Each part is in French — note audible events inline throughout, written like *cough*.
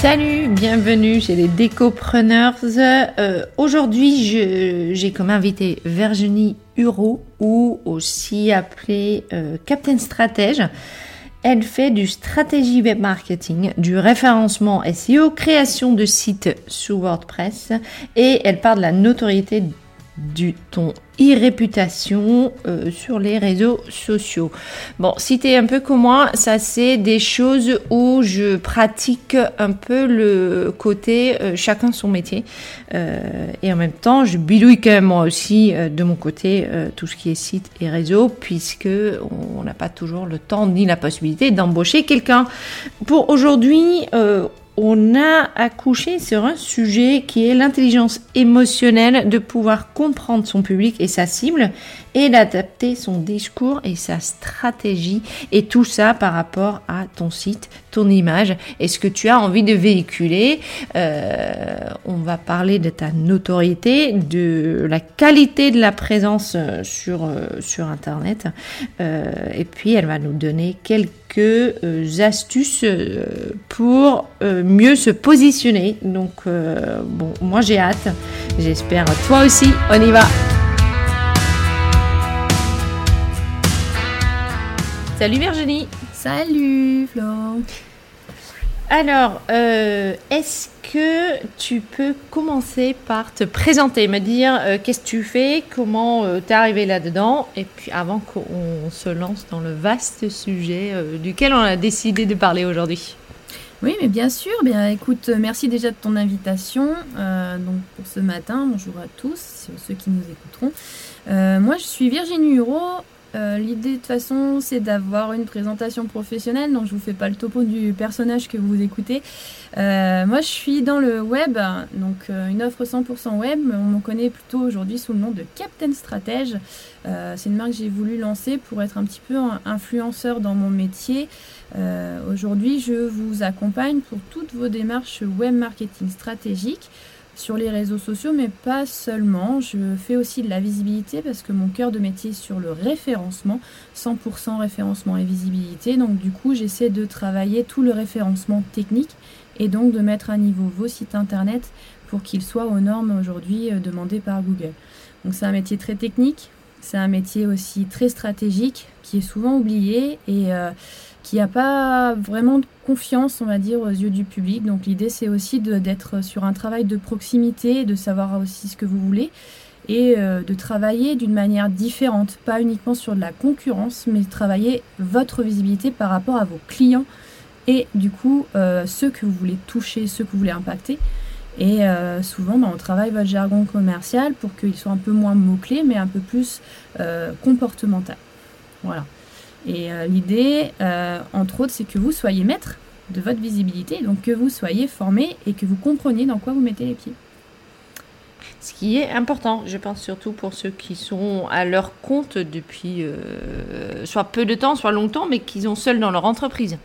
Salut, bienvenue chez les Décopreneurs. Euh, Aujourd'hui, j'ai comme invité Virginie Huro ou aussi appelée euh, Captain Stratège. Elle fait du stratégie web marketing, du référencement SEO, création de sites sur WordPress et elle parle de la notoriété du ton e-réputation euh, sur les réseaux sociaux. Bon, si tu es un peu comme moi, ça c'est des choses où je pratique un peu le côté euh, chacun son métier euh, et en même temps je bidouille quand même moi aussi de mon côté tout ce qui est site et réseau puisque on n'a pas toujours le temps ni la possibilité d'embaucher quelqu'un. Pour aujourd'hui, on a accouché sur un sujet qui est l'intelligence émotionnelle de pouvoir comprendre son public et sa cible et d'adapter son discours et sa stratégie et tout ça par rapport à ton site, ton image et ce que tu as envie de véhiculer. Euh, on va parler de ta notoriété, de la qualité de la présence euh, sur, euh, sur Internet et puis elle va nous donner quelques astuces pour mieux se positionner. Donc, bon, moi j'ai hâte. J'espère toi aussi. On y va. Salut Virginie. Salut Flo. Alors, euh, est-ce que tu peux commencer par te présenter, me dire euh, qu'est-ce que tu fais, comment tu es arrivé là-dedans, et puis avant qu'on se lance dans le vaste sujet duquel on a décidé de parler aujourd'hui? Oui, mais bien sûr. Bien, écoute, merci déjà de ton invitation donc pour ce matin. Bonjour à tous, ceux qui nous écouteront. moi, je suis Virginie Hureau. Euh, l'idée de toute façon c'est d'avoir une présentation professionnelle, donc je vous fais pas le topo du personnage que vous écoutez. Euh, moi je suis dans le web, donc euh, une offre 100% web, on me connaît plutôt aujourd'hui sous le nom de Captain Stratège. c'est une marque que j'ai voulu lancer pour être un petit peu influenceur dans mon métier. aujourd'hui je vous accompagne pour toutes vos démarches web marketing stratégique sur les réseaux sociaux, mais pas seulement. Je fais aussi de la visibilité parce que mon cœur de métier est sur le référencement, 100% référencement et visibilité. Donc du coup, j'essaie de travailler tout le référencement technique et donc de mettre à niveau vos sites internet pour qu'ils soient aux normes aujourd'hui euh, demandées par Google. Donc c'est un métier très technique, c'est un métier aussi très stratégique qui est souvent oublié et euh, qui n'a pas vraiment de confiance, on va dire, aux yeux du public. Donc l'idée, c'est aussi d'être sur un travail de proximité, de savoir aussi ce que vous voulez et euh, de travailler d'une manière différente, pas uniquement sur de la concurrence, mais travailler votre visibilité par rapport à vos clients et du coup euh, ceux que vous voulez toucher, ceux que vous voulez impacter. Et euh, souvent, bah, on travaille votre jargon commercial pour qu'il soit un peu moins mot-clé, mais un peu plus comportemental. Voilà. Et euh, l'idée, euh, entre autres, c'est que vous soyez maître de votre visibilité, donc que vous soyez formé et que vous compreniez dans quoi vous mettez les pieds. Ce qui est important, je pense surtout pour ceux qui sont à leur compte depuis euh, soit peu de temps, soit longtemps, mais qui sont seuls dans leur entreprise.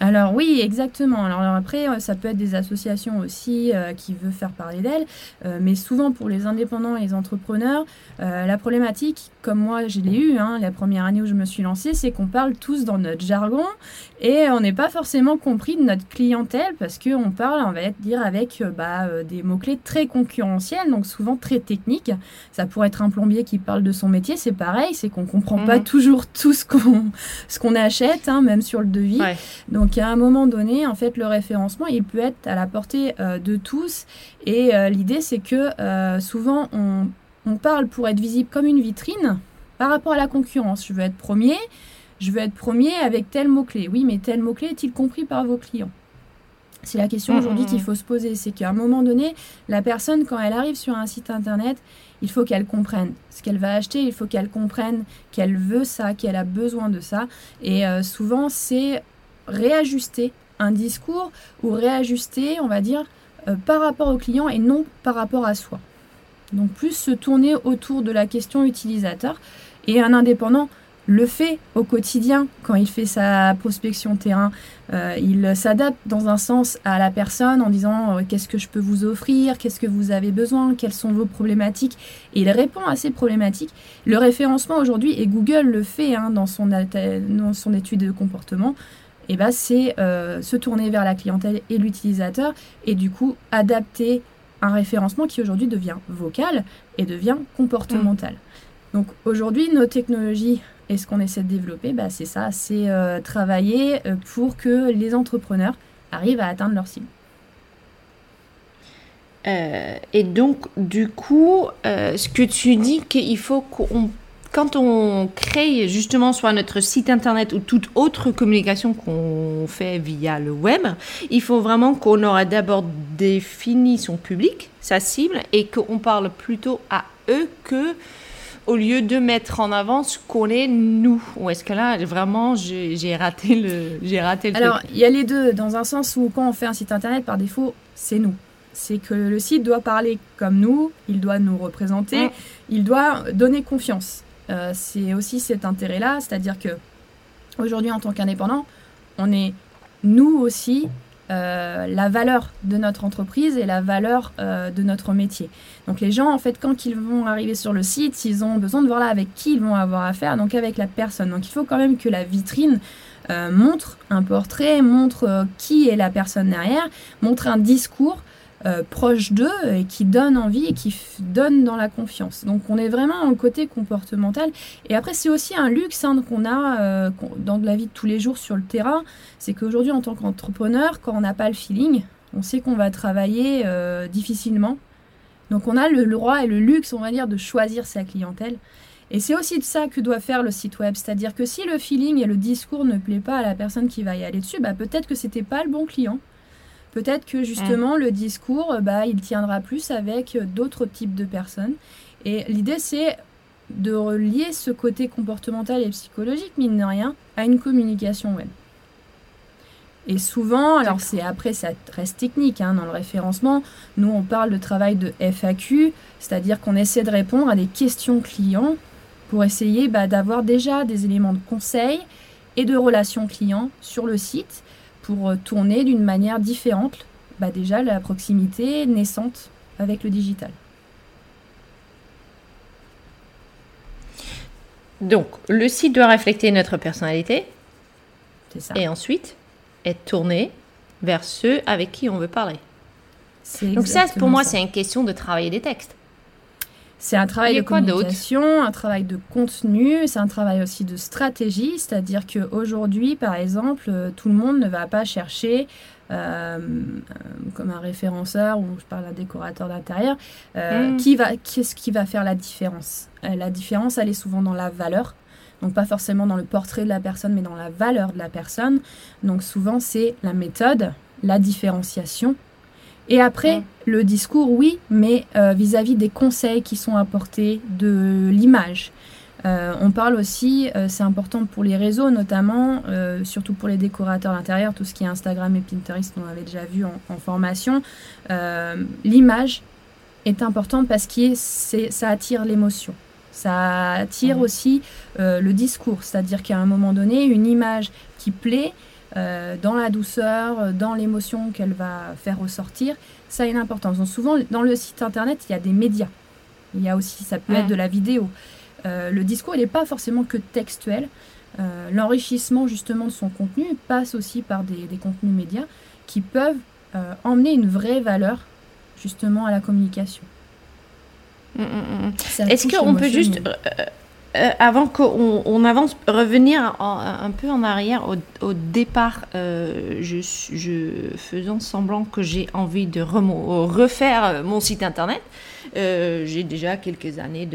Alors oui, exactement. Alors, après, euh, ça peut être des associations aussi euh, qui veulent faire parler d'elles, euh, mais souvent pour les indépendants et les entrepreneurs, la problématique, comme moi je l'ai eu hein, la première année où je me suis lancée, c'est qu'on parle tous dans notre jargon et on n'est pas forcément compris de notre clientèle parce qu'on parle, on va dire, avec bah, des mots-clés très concurrentiels, donc souvent très techniques. Ça pourrait être un plombier qui parle de son métier, c'est pareil, c'est qu'on ne comprend pas mhm. toujours tout ce qu'on achète, hein, même sur le devis. Donc donc à un moment donné, en fait, le référencement, il peut être à la portée euh, de tous. Et euh, l'idée, c'est que euh, souvent, on, parle pour être visible comme une vitrine par rapport à la concurrence. Je veux être premier, je veux être premier avec tel mot-clé. Oui, mais tel mot-clé est-il compris par vos clients? C'est la question mmh, aujourd'hui mmh, qu'il mmh. faut se poser. C'est qu'à un moment donné, la personne, quand elle arrive sur un site internet, il faut qu'elle comprenne ce qu'elle va acheter, il faut qu'elle comprenne qu'elle veut ça, qu'elle a besoin de ça. Et souvent, c'est réajuster un discours ou réajuster, on va dire, euh, par rapport au client et non par rapport à soi. Donc plus se tourner autour de la question utilisateur et un indépendant le fait au quotidien quand il fait sa prospection terrain. Euh, il s'adapte dans un sens à la personne en disant euh, qu'est-ce que je peux vous offrir, qu'est-ce que vous avez besoin, quelles sont vos problématiques? Et il répond à ces problématiques. Le référencement aujourd'hui, et Google le fait hein, dans, son, dans son étude de comportement, et ben, c'est euh, se tourner vers la clientèle et l'utilisateur et du coup adapter un référencement qui aujourd'hui devient vocal et devient comportemental. Mm. Donc aujourd'hui, nos technologies et ce qu'on essaie de développer, bah, c'est ça, c'est euh, travailler euh, pour que les entrepreneurs arrivent à atteindre leur cible. et donc, du coup, ce que tu dis qu'il faut qu'on quand on crée justement soit notre site internet ou toute autre communication qu'on fait via le web, il faut vraiment qu'on aura d'abord défini son public, sa cible, et qu'on parle plutôt à eux que au lieu de mettre en avant ce qu'on est nous. Ou est-ce que là, vraiment, j'ai raté le, j'ai raté le Alors, il y a les deux, dans un sens où quand on fait un site internet, par défaut, c'est nous. C'est que le site doit parler comme nous, il doit nous représenter, il doit donner confiance. Euh, c'est aussi cet intérêt-là, c'est-à-dire que aujourd'hui, en tant qu'indépendant, on est nous aussi euh, la valeur de notre entreprise et la valeur euh, de notre métier. Donc les gens, en fait, quand ils vont arriver sur le site, ils ont besoin de voir là avec qui ils vont avoir affaire, donc avec la personne. Donc il faut quand même que la vitrine montre un portrait, montre qui est la personne derrière, montre un discours euh, proche d'eux et qui donne envie et qui donne dans la confiance. Donc on est vraiment dans côté comportemental. Et après c'est aussi un luxe hein, qu'on a euh, dans la vie de tous les jours sur le terrain. C'est qu'aujourd'hui en tant qu'entrepreneur, quand on n'a pas le feeling, on sait qu'on va travailler euh, difficilement. Donc on a le, le droit et le luxe, on va dire, de choisir sa clientèle. Et c'est aussi de ça que doit faire le site web. C'est-à-dire que si le feeling et le discours ne plaît pas à la personne qui va y aller dessus, bah peut-être que c'était pas le bon client. Peut-être que justement le discours, bah, il tiendra plus avec d'autres types de personnes. Et l'idée, c'est de relier ce côté comportemental et psychologique, mine de rien, à une communication web. Et souvent, alors c'est après, ça reste technique hein, dans le référencement. Nous, on parle de travail de FAQ, c'est-à-dire qu'on essaie de répondre à des questions clients pour essayer bah, d'avoir déjà des éléments de conseil et de relations clients sur le site pour tourner d'une manière différente bah, déjà la proximité naissante avec le digital. Donc, le site doit refléter notre personnalité. C'est ça. Et ensuite, être tourné vers ceux avec qui on veut parler. Donc ça, pour moi, c'est une question de travailler des textes. C'est un travail de communication, un travail de contenu, c'est un travail aussi de stratégie, c'est-à-dire qu'aujourd'hui, par exemple, euh, tout le monde ne va pas chercher euh, comme un référenceur ou je parle d'un décorateur d'intérieur, euh, mm. qui va, qu'est-ce qui va faire la différence? La différence, elle est souvent dans la valeur. Donc pas forcément dans le portrait de la personne, mais dans la valeur de la personne. Donc souvent c'est la méthode, la différenciation. Et après, le discours, oui, mais euh, vis-à-vis des conseils qui sont apportés, de l'image. Euh, on parle aussi, euh, c'est important pour les réseaux notamment, surtout pour les décorateurs d'intérieur, tout ce qui est Instagram et Pinterest, on avait déjà vu en, formation. L'image est importante parce que ça attire l'émotion. Ça attire aussi le discours, c'est-à-dire qu'à un moment donné, une image qui plaît, euh, dans la douceur, dans l'émotion qu'elle va faire ressortir, ça a une importance. Donc souvent, dans le site internet, il y a des médias. Il y a aussi, ça peut être de la vidéo. Euh, le discours, il n'est pas forcément que textuel. Euh, l'enrichissement justement de son contenu passe aussi par des, contenus médias qui peuvent emmener une vraie valeur justement à la communication. Mm, mm, mm, Est-ce qu'on peut juste euh, avant qu'on avance, revenir un peu en arrière au, départ, euh, faisant semblant que j'ai envie de refaire mon site internet. Euh, j'ai déjà quelques années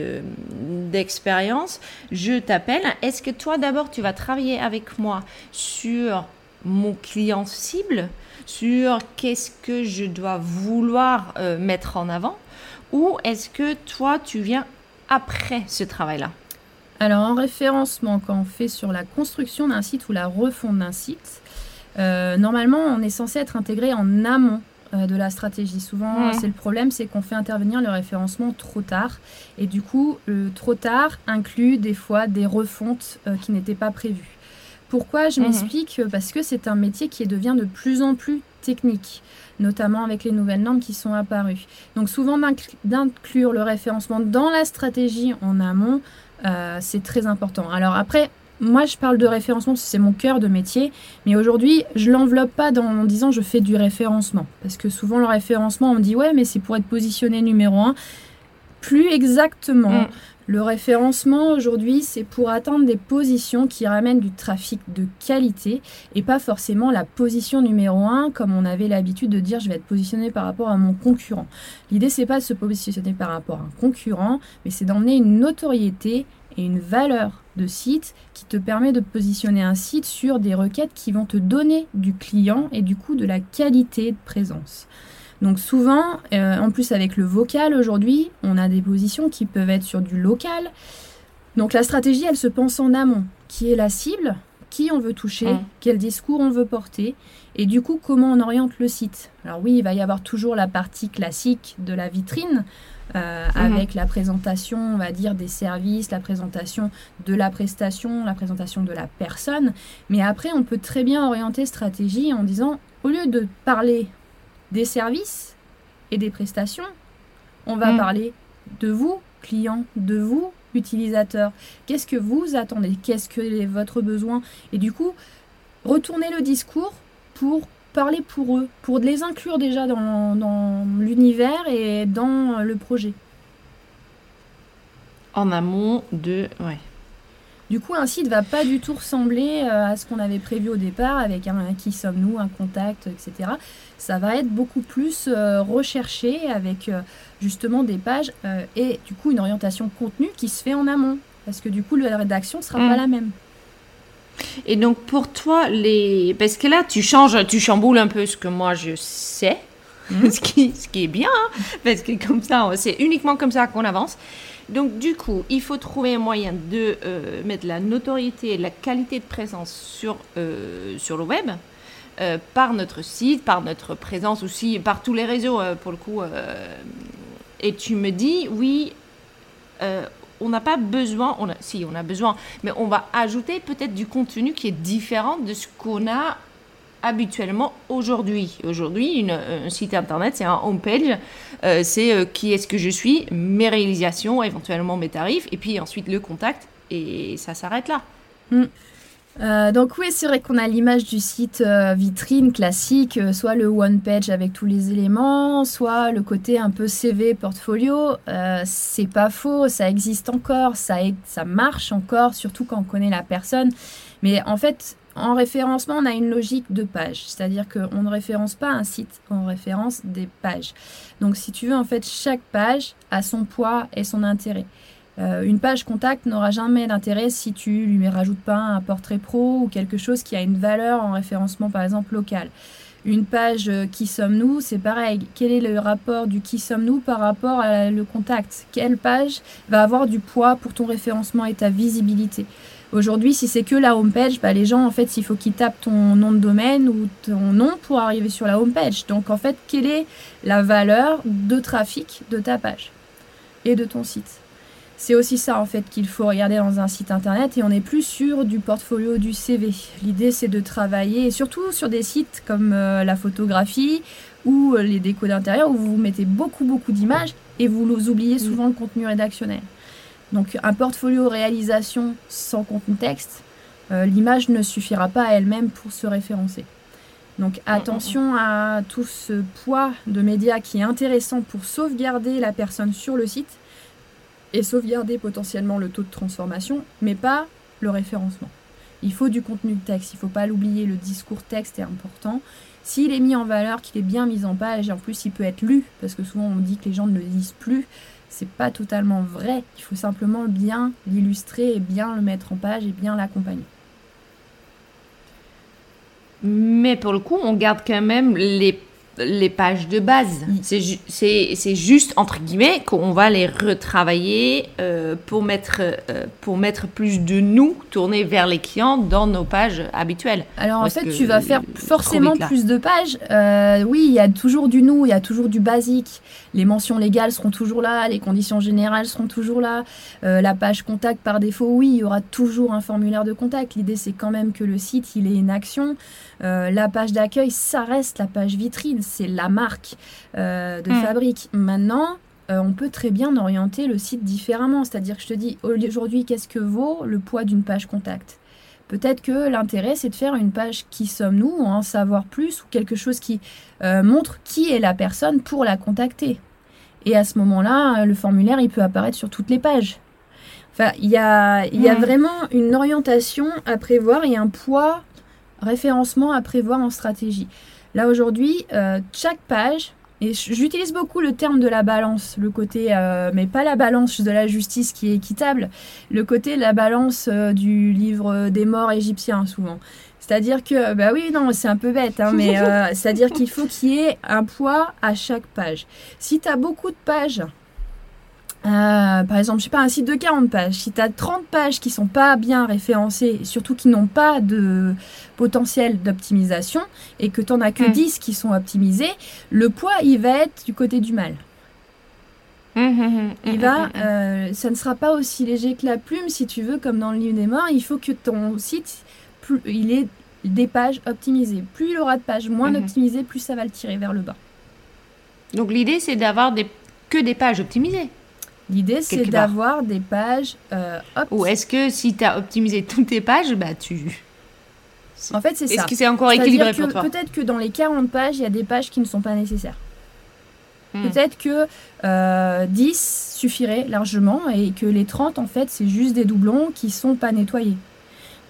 d'expérience. je t'appelle. Est-ce que toi d'abord tu vas travailler avec moi sur mon client cible, sur qu'est-ce que je dois vouloir mettre en avant, ou est-ce que toi tu viens après ce travail-là? Alors en référencement, quand on fait sur la construction d'un site ou la refonte d'un site, euh, normalement on est censé être intégré en amont euh, de la stratégie. Souvent, c'est le problème, c'est qu'on fait intervenir le référencement trop tard. Et du coup, le trop tard inclut des fois des refontes euh, qui n'étaient pas prévues. Pourquoi Je mhm. m'explique? Parce que c'est un métier qui devient de plus en plus technique, notamment avec les nouvelles normes qui sont apparues. Donc souvent d'inclure le référencement dans la stratégie en amont euh, c'est très important. Alors après, moi je parle de référencement, c'est mon cœur de métier, mais aujourd'hui je l'enveloppe pas dans, en disant je fais du référencement. Parce que souvent le référencement, on me dit ouais, mais c'est pour être positionné numéro un. Plus exactement. Mm. Le référencement aujourd'hui, c'est pour atteindre des positions qui ramènent du trafic de qualité et pas forcément la position numéro un comme on avait l'habitude de dire je vais être positionné par rapport à mon concurrent. L'idée c'est pas de se positionner par rapport à un concurrent, mais c'est d'emmener une notoriété et une valeur de site qui te permet de positionner un site sur des requêtes qui vont te donner du client et du coup de la qualité de présence. Donc souvent, euh, en plus avec le vocal aujourd'hui, on a des positions qui peuvent être sur du local. Donc la stratégie, elle se pense en amont. Qui est la cible? Qui on veut toucher? Quel discours on veut porter? Et du coup, comment on oriente le site? Alors oui, il va y avoir toujours la partie classique de la vitrine. Euh, mhm. avec la présentation, on va dire, des services, la présentation de la prestation, la présentation de la personne. Mais après, on peut très bien orienter stratégie en disant, au lieu de parler des services et des prestations, on va mm. parler de vous, client, de vous, utilisateur. Qu'est-ce que vous attendez? Qu'est-ce que est votre besoin? Et du coup, retourner le discours pour parler pour eux, pour les inclure déjà dans, dans l'univers et dans le projet. En amont de... Ouais. Du coup, un site va pas du tout ressembler euh, à ce qu'on avait prévu au départ avec un, qui sommes-nous, un contact, etc. Ça va être beaucoup plus euh, recherché avec euh, justement des pages et du coup une orientation contenu qui se fait en amont. Parce que du coup, la rédaction ne sera pas mm. la même. Et donc pour toi, les... parce que là, tu changes, tu chamboules un peu ce que moi je sais, mm. *laughs* ce, qui, ce qui est bien, hein, parce que comme ça, c'est uniquement comme ça qu'on avance. Donc du coup, il faut trouver un moyen de euh, mettre la notoriété et la qualité de présence sur, euh, sur le web, euh, par notre site, par notre présence aussi, par tous les réseaux pour le coup. et tu me dis, oui, on n'a pas besoin, si on a besoin, mais on va ajouter peut-être du contenu qui est différent de ce qu'on a habituellement aujourd'hui. Aujourd'hui, un site internet, c'est un homepage, euh, c'est euh, qui est-ce que je suis, mes réalisations, éventuellement mes tarifs, et puis ensuite le contact, et ça s'arrête là. Hmm. Euh, donc oui, c'est vrai qu'on a l'image du site vitrine classique, soit le one page avec tous les éléments, soit le côté un peu CV portfolio. c'est pas faux, ça existe encore, ça, ça marche encore, surtout quand on connaît la personne. Mais en fait, en référencement, on a une logique de page, c'est-à-dire qu'on ne référence pas un site, on référence des pages. Donc si tu veux, en fait, chaque page a son poids et son intérêt. Euh, une page contact n'aura jamais d'intérêt si tu lui rajoutes pas un portrait pro ou quelque chose qui a une valeur en référencement, par exemple, local. Une page euh, qui sommes-nous, c'est pareil. Quel est le rapport du qui sommes-nous par rapport à le contact? Quelle page va avoir du poids pour ton référencement et ta visibilité? Aujourd'hui, si c'est que la homepage, bah, les gens, en fait, il faut qu'ils tapent ton nom de domaine ou ton nom pour arriver sur la homepage. Donc, en fait, quelle est la valeur de trafic de ta page et de ton site? C'est aussi ça en fait qu'il faut regarder dans un site internet et on n'est plus sur du portfolio du CV. L'idée c'est de travailler et surtout sur des sites comme euh, la photographie ou euh, les décos d'intérieur où vous mettez beaucoup beaucoup d'images et vous oubliez souvent le contenu rédactionnel. Donc un portfolio réalisation sans contenu texte, euh, l'image ne suffira pas à elle-même pour se référencer. Donc attention à tout ce poids de médias qui est intéressant pour sauvegarder la personne sur le site et sauvegarder potentiellement le taux de transformation, mais pas le référencement. Il faut du contenu texte, il ne faut pas l'oublier, le discours texte est important. S'il est mis en valeur, qu'il est bien mis en page, et en plus il peut être lu, parce que souvent on dit que les gens ne le lisent plus, c'est pas totalement vrai. Il faut simplement bien l'illustrer et bien le mettre en page et bien l'accompagner. Mais pour le coup, on garde quand même les les pages de base. C'est juste, entre guillemets, qu'on va les retravailler euh, pour, mettre, euh, pour mettre plus de nous tourner vers les clients dans nos pages habituelles. Alors en fait, tu vas faire forcément plus de pages. Euh, oui, il y a toujours du nous, il y a toujours du basique. Les mentions légales seront toujours là, les conditions générales seront toujours là. la page contact par défaut, oui, il y aura toujours un formulaire de contact. L'idée, c'est quand même que le site, il ait une action. la page d'accueil, ça reste la page vitrine c'est la marque euh, de hmm. fabrique. Maintenant, euh, on peut très bien orienter le site différemment. C'est-à-dire que je te dis, aujourd'hui, qu'est-ce que vaut le poids d'une page contact? Peut-être que l'intérêt, c'est de faire une page qui sommes-nous, en savoir plus, ou quelque chose qui euh, montre qui est la personne pour la contacter. Et à ce moment-là, le formulaire, il peut apparaître sur toutes les pages. Enfin, il y a, y a hmm. vraiment une orientation à prévoir et un poids référencement à prévoir en stratégie. Là aujourd'hui, euh, chaque page, et j'utilise beaucoup le terme de la balance, le côté, euh, mais pas la balance de la justice qui est équitable, le côté la balance euh, du livre des morts égyptiens souvent. C'est-à-dire que, bah oui, non, c'est un peu bête, hein, mais *laughs* c'est-à-dire qu'il faut qu'il y ait un poids à chaque page. Si tu as beaucoup de pages euh, par exemple, je sais pas, un site de 40 pages, si tu as 30 pages qui sont pas bien référencées, et surtout qui n'ont pas de potentiel d'optimisation, et que tu n'en as que 10 mm. qui sont optimisés, le poids, il va être du côté du mal. Mm, mm, il va, euh, ça ne sera pas aussi léger que la plume, si tu veux, comme dans le livre des morts. Il faut que ton site, plus, il ait des pages optimisées. Plus il aura de pages moins optimisées, plus ça va le tirer vers le bas. Donc l'idée, c'est d'avoir des, que des pages optimisées. L'idée, c'est d'avoir des pages euh, Ou est-ce que si tu as optimisé toutes tes pages, bah tu. En fait, c'est ça. Est-ce que c'est encore équilibré pour toi Peut-être que dans les 40 pages, il y a des pages qui ne sont pas nécessaires. Hmm. Peut-être que 10 euh, suffirait largement et que les 30, en fait, c'est juste des doublons qui ne sont pas nettoyés.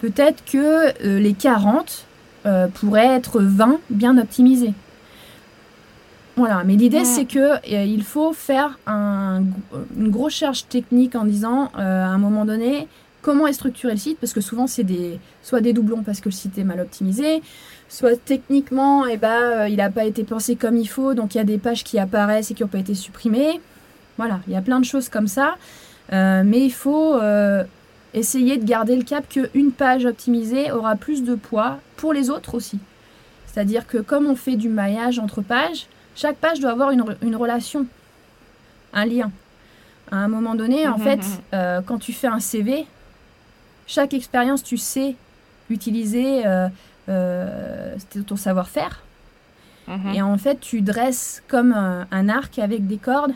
Peut-être que euh, les 40 euh, pourraient être 20 bien optimisés. Voilà, mais l'idée c'est que il faut faire une grosse charge technique en disant à un moment donné comment est structuré le site parce que souvent c'est des soit des doublons parce que le site est mal optimisé, soit techniquement, eh ben, euh, il n'a pas été pensé comme il faut, donc il y a des pages qui apparaissent et qui n'ont pas été supprimées. Voilà, il y a plein de choses comme ça. Euh, mais il faut euh, essayer de garder le cap qu'une page optimisée aura plus de poids pour les autres aussi. C'est-à-dire que comme on fait du maillage entre pages, chaque page doit avoir une, une relation, un lien. À un moment donné, en mmh, fait, mmh, mmh. quand tu fais un CV, chaque expérience, tu sais utiliser euh, c'était ton savoir-faire. Mhm. Et en fait, tu dresses comme un, arc avec des cordes,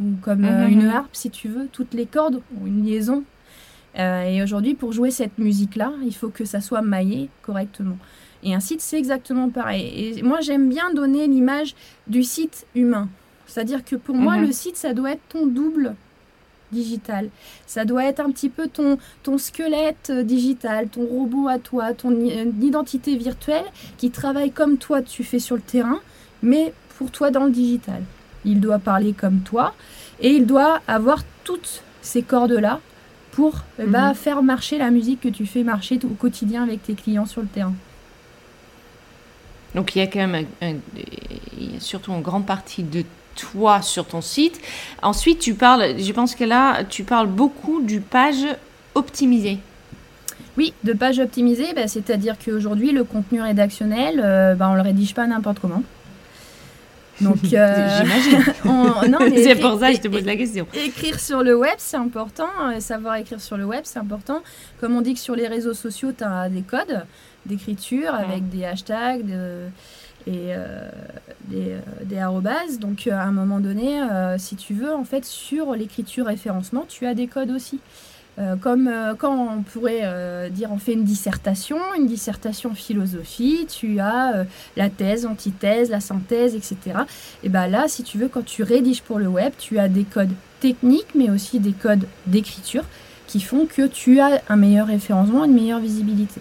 ou comme euh, mhm. une harpe, si tu veux, toutes les cordes ont une liaison. Euh, et aujourd'hui, pour jouer cette musique-là, il faut que ça soit maillé correctement. Et un site, c'est exactement pareil. Et moi, j'aime bien donner l'image du site humain. C'est-à-dire que pour moi, mhm. le site, ça doit être ton double digital. Ça doit être un petit peu ton, ton squelette euh, digital, ton robot à toi, ton euh, identité virtuelle qui travaille comme toi tu fais sur le terrain, mais pour toi dans le digital. Il doit parler comme toi et il doit avoir toutes ces cordes-là pour mhm. faire marcher la musique que tu fais marcher au quotidien avec tes clients sur le terrain. Donc il y a quand même surtout une grande partie de toi sur ton site. Ensuite, tu parles, je pense que là, tu parles beaucoup du page optimisé. Oui, de page optimisée, bah, c'est-à-dire qu'aujourd'hui, le contenu rédactionnel, euh, bah, on le rédige pas n'importe comment. Donc, *laughs* euh, j'imagine. *laughs* *laughs* c'est pour ça que je te pose la question. Écrire sur le web, c'est important. Euh, savoir écrire sur le web, c'est important. Comme on dit que sur les réseaux sociaux, tu as des codes d'écriture avec des hashtags, de, et euh, des, euh, des arrobases. Donc euh, à un moment donné, si tu veux, en fait, sur l'écriture référencement, tu as des codes aussi. comme quand on pourrait dire on fait une dissertation, une dissertation philosophie, tu as la thèse, l'antithèse, la synthèse, etc. Et bien là, si tu veux, quand tu rédiges pour le web, tu as des codes techniques, mais aussi des codes d'écriture qui font que tu as un meilleur référencement, une meilleure visibilité.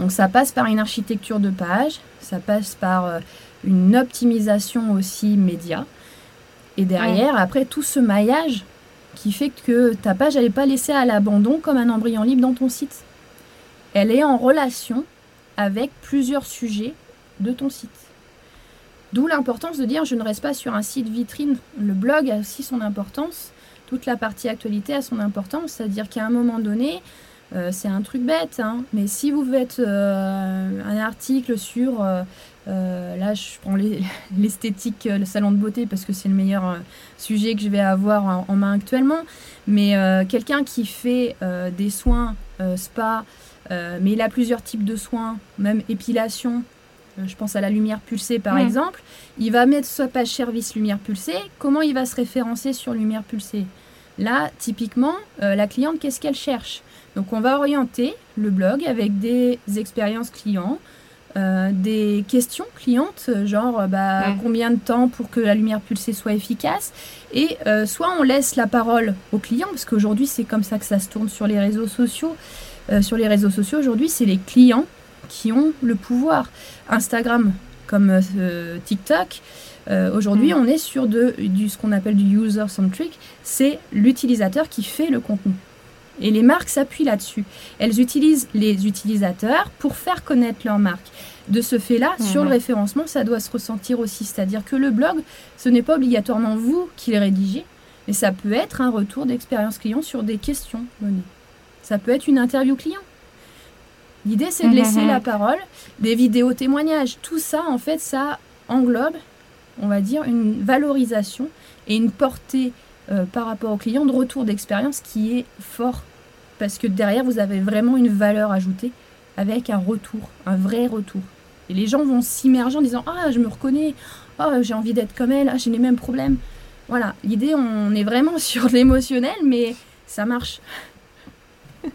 Donc ça passe par une architecture de page, ça passe par euh, une optimisation aussi média. Et derrière, après, tout ce maillage qui fait que ta page, elle n'est pas laissée à l'abandon comme un embryon libre dans ton site. Elle est en relation avec plusieurs sujets de ton site. D'où l'importance de dire je ne reste pas sur un site vitrine. Le blog a aussi son importance. Toute la partie actualité a son importance. C'est-à-dire qu'à un moment donné, euh, c'est un truc bête, hein. mais si vous faites euh, un article sur, euh, là je prends *laughs* l'esthétique, le salon de beauté parce que c'est le meilleur sujet que je vais avoir en, main actuellement, mais quelqu'un qui fait des soins spa, mais il a plusieurs types de soins, même épilation, je pense à la lumière pulsée par exemple, il va mettre sa page service lumière pulsée, comment il va se référencer sur lumière pulsée? Là, typiquement, la cliente, qu'est-ce qu'elle cherche? Donc on va orienter le blog avec des expériences clients, euh, des questions clientes, genre bah, combien de temps pour que la lumière pulsée soit efficace. Et euh, soit on laisse la parole aux clients, parce qu'aujourd'hui c'est comme ça que ça se tourne sur les réseaux sociaux. Euh, sur les réseaux sociaux, aujourd'hui c'est les clients qui ont le pouvoir. Instagram comme TikTok, aujourd'hui, mm. on est sur de, du, ce qu'on appelle du user-centric, c'est l'utilisateur qui fait le contenu. Et les marques s'appuient là-dessus. Elles utilisent les utilisateurs pour faire connaître leur marque. De ce fait-là, sur le mhm. référencement, ça doit se ressentir aussi. C'est-à-dire que le blog, ce n'est pas obligatoirement vous qui le rédigez, mais ça peut être un retour d'expérience client sur des questions données. Ça peut être une interview client. L'idée, c'est de laisser mhm. la parole, des vidéos témoignages. Tout ça, en fait, ça englobe, on va dire, une valorisation et une portée euh, par rapport au client de retour d'expérience qui est fort parce que derrière, vous avez vraiment une valeur ajoutée avec un retour, un vrai retour. Et les gens vont s'immerger en disant Ah, je me reconnais, oh, j'ai envie d'être comme elle, ah, j'ai les mêmes problèmes. Voilà, l'idée, on est vraiment *laughs* sur l'émotionnel, mais ça marche. *laughs*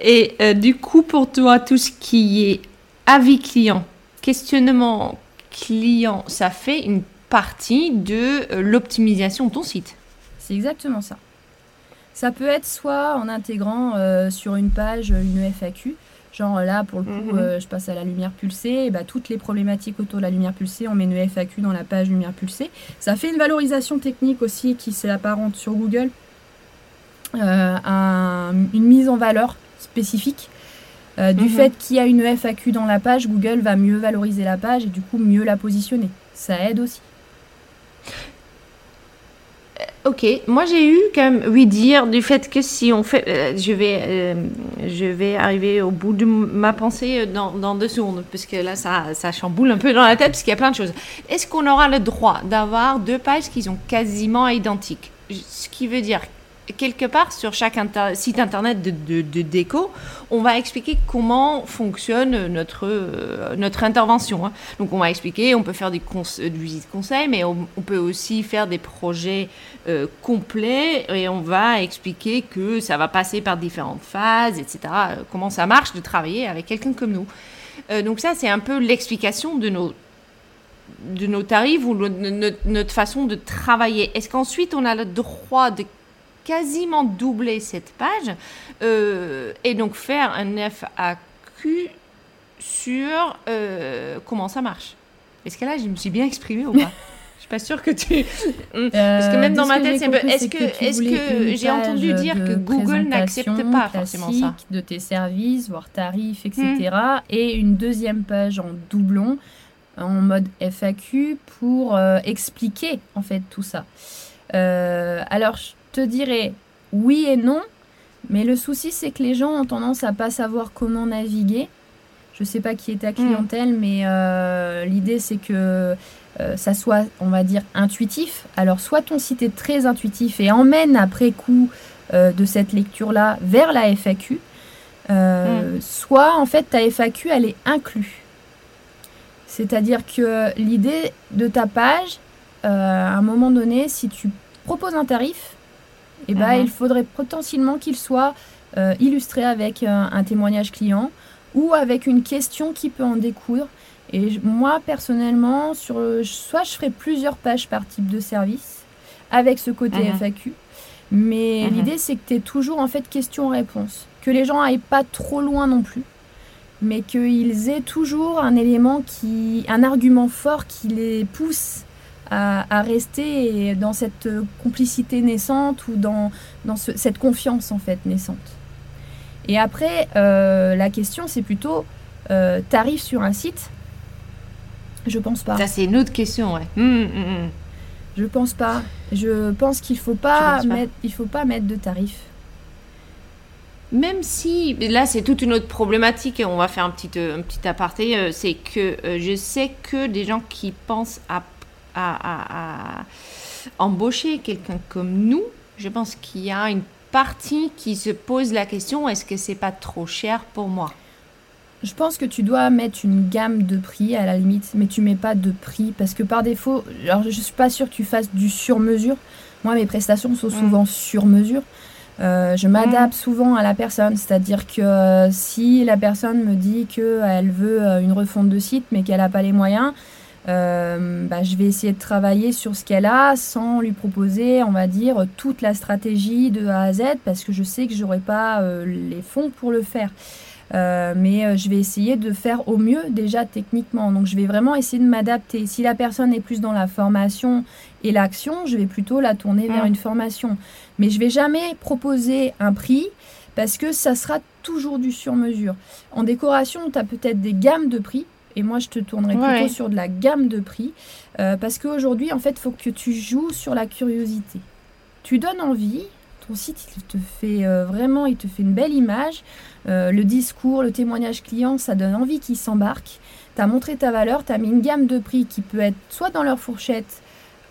Et euh, du coup, pour toi, tout ce qui est avis client, questionnement client, ça fait une partie de euh, l'optimisation de ton site. C'est exactement ça. Ça peut être soit en intégrant euh, sur une page une FAQ, genre là pour le coup mhm. je passe à la lumière pulsée, et bah, toutes les problématiques autour de la lumière pulsée, on met une FAQ dans la page lumière pulsée. Ça fait une valorisation technique aussi qui s'apparente sur Google euh, une mise en valeur spécifique. Euh, du mhm. fait qu'il y a une FAQ dans la page, Google va mieux valoriser la page et du coup mieux la positionner. Ça aide aussi. Euh, ok, moi j'ai eu quand même oui dire du fait que si on fait, je vais, je vais arriver au bout de ma pensée dans, dans, deux secondes, parce que là ça, ça chamboule un peu dans la tête, parce qu'il y a plein de choses. Est-ce qu'on aura le droit d'avoir deux pages qui sont quasiment identiques? Ce qui veut dire quelque part sur chaque site internet de, déco, on va expliquer comment fonctionne notre, euh, notre intervention. Hein. Donc on va expliquer, on peut faire des, visites conseils, mais on, peut aussi faire des projets euh, complets et on va expliquer que ça va passer par différentes phases, etc. Euh, comment ça marche de travailler avec quelqu'un comme nous. donc ça, c'est un peu l'explication de nos de nos tarifs ou notre façon de travailler. Est-ce qu'ensuite on a le droit de quasiment doubler cette page euh, et donc faire un FAQ sur euh, comment ça marche. Est-ce que là, je me suis bien exprimée ou pas? *laughs* Je suis pas sûre que tu. *laughs* Parce que même dans ma tête, c'est un peu. Est-ce que, est-ce que j'ai entendu dire que Google n'accepte pas forcément ça? De tes services, voire tarifs, etc. Hmm. Et une deuxième page en doublon, en mode FAQ, pour euh, expliquer en fait tout ça. alors, te dirais oui et non, mais le souci c'est que les gens ont tendance à pas savoir comment naviguer. Je sais pas qui est ta clientèle, mais euh, l'idée c'est que euh, ça soit, on va dire, intuitif. Alors soit ton site est très intuitif et emmène après coup euh, de cette lecture-là vers la FAQ, soit en fait ta FAQ elle est inclue. C'est-à-dire que l'idée de ta page, à un moment donné, si tu proposes un tarif, eh ben, mhm. il faudrait potentiellement qu'il soit euh, illustré avec un, témoignage client ou avec une question qui peut en découdre. Et moi, personnellement, sur, soit je ferai plusieurs pages par type de service avec ce côté mhm. FAQ, mais mhm. l'idée, c'est que tu aies toujours en fait question-réponse. Que les gens aillent pas trop loin non plus, mais qu'ils aient toujours un élément qui, un argument fort qui les pousse à, rester dans cette complicité naissante ou dans, dans cette confiance en fait naissante. Et après, euh, la question c'est plutôt, euh, tarif sur un site? Je pense pas. Ça c'est une autre question, ouais. Hum, hum, Je pense pas. Je pense qu'il faut pas, mettre, il faut pas mettre de tarif. Même si, là c'est toute une autre problématique et on va faire un petit, un petit aparté, euh, c'est que je sais que des gens qui pensent à à, embaucher quelqu'un comme nous, je pense qu'il y a une partie qui se pose la question est-ce que c'est pas trop cher pour moi? Je pense que tu dois mettre une gamme de prix à la limite, mais tu mets pas de prix parce que par défaut, alors je suis pas sûre que tu fasses du sur-mesure. Moi, mes prestations sont souvent sur mesure. Euh, je m'adapte souvent à la personne, c'est-à-dire que euh, si la personne me dit qu'elle veut euh, une refonte de site mais qu'elle n'a pas les moyens, euh, bah, je vais essayer de travailler sur ce qu'elle a sans lui proposer, on va dire, toute la stratégie de A à Z parce que je sais que j'aurai pas euh, les fonds pour le faire. Euh, mais je vais essayer de faire au mieux déjà techniquement. Donc je vais vraiment essayer de m'adapter. Si la personne est plus dans la formation et l'action, je vais plutôt la tourner vers une formation. Mais je vais jamais proposer un prix parce que ça sera toujours du sur-mesure. En décoration, tu as peut-être des gammes de prix et moi, je te tournerai plutôt sur de la gamme de prix. Euh, parce qu'aujourd'hui, en fait, il faut que tu joues sur la curiosité. Tu donnes envie. Ton site, il te fait euh, vraiment, il te fait une belle image. Euh, le discours, le témoignage client, ça donne envie qu'ils s'embarquent. Tu as montré ta valeur, tu as mis une gamme de prix qui peut être soit dans leur fourchette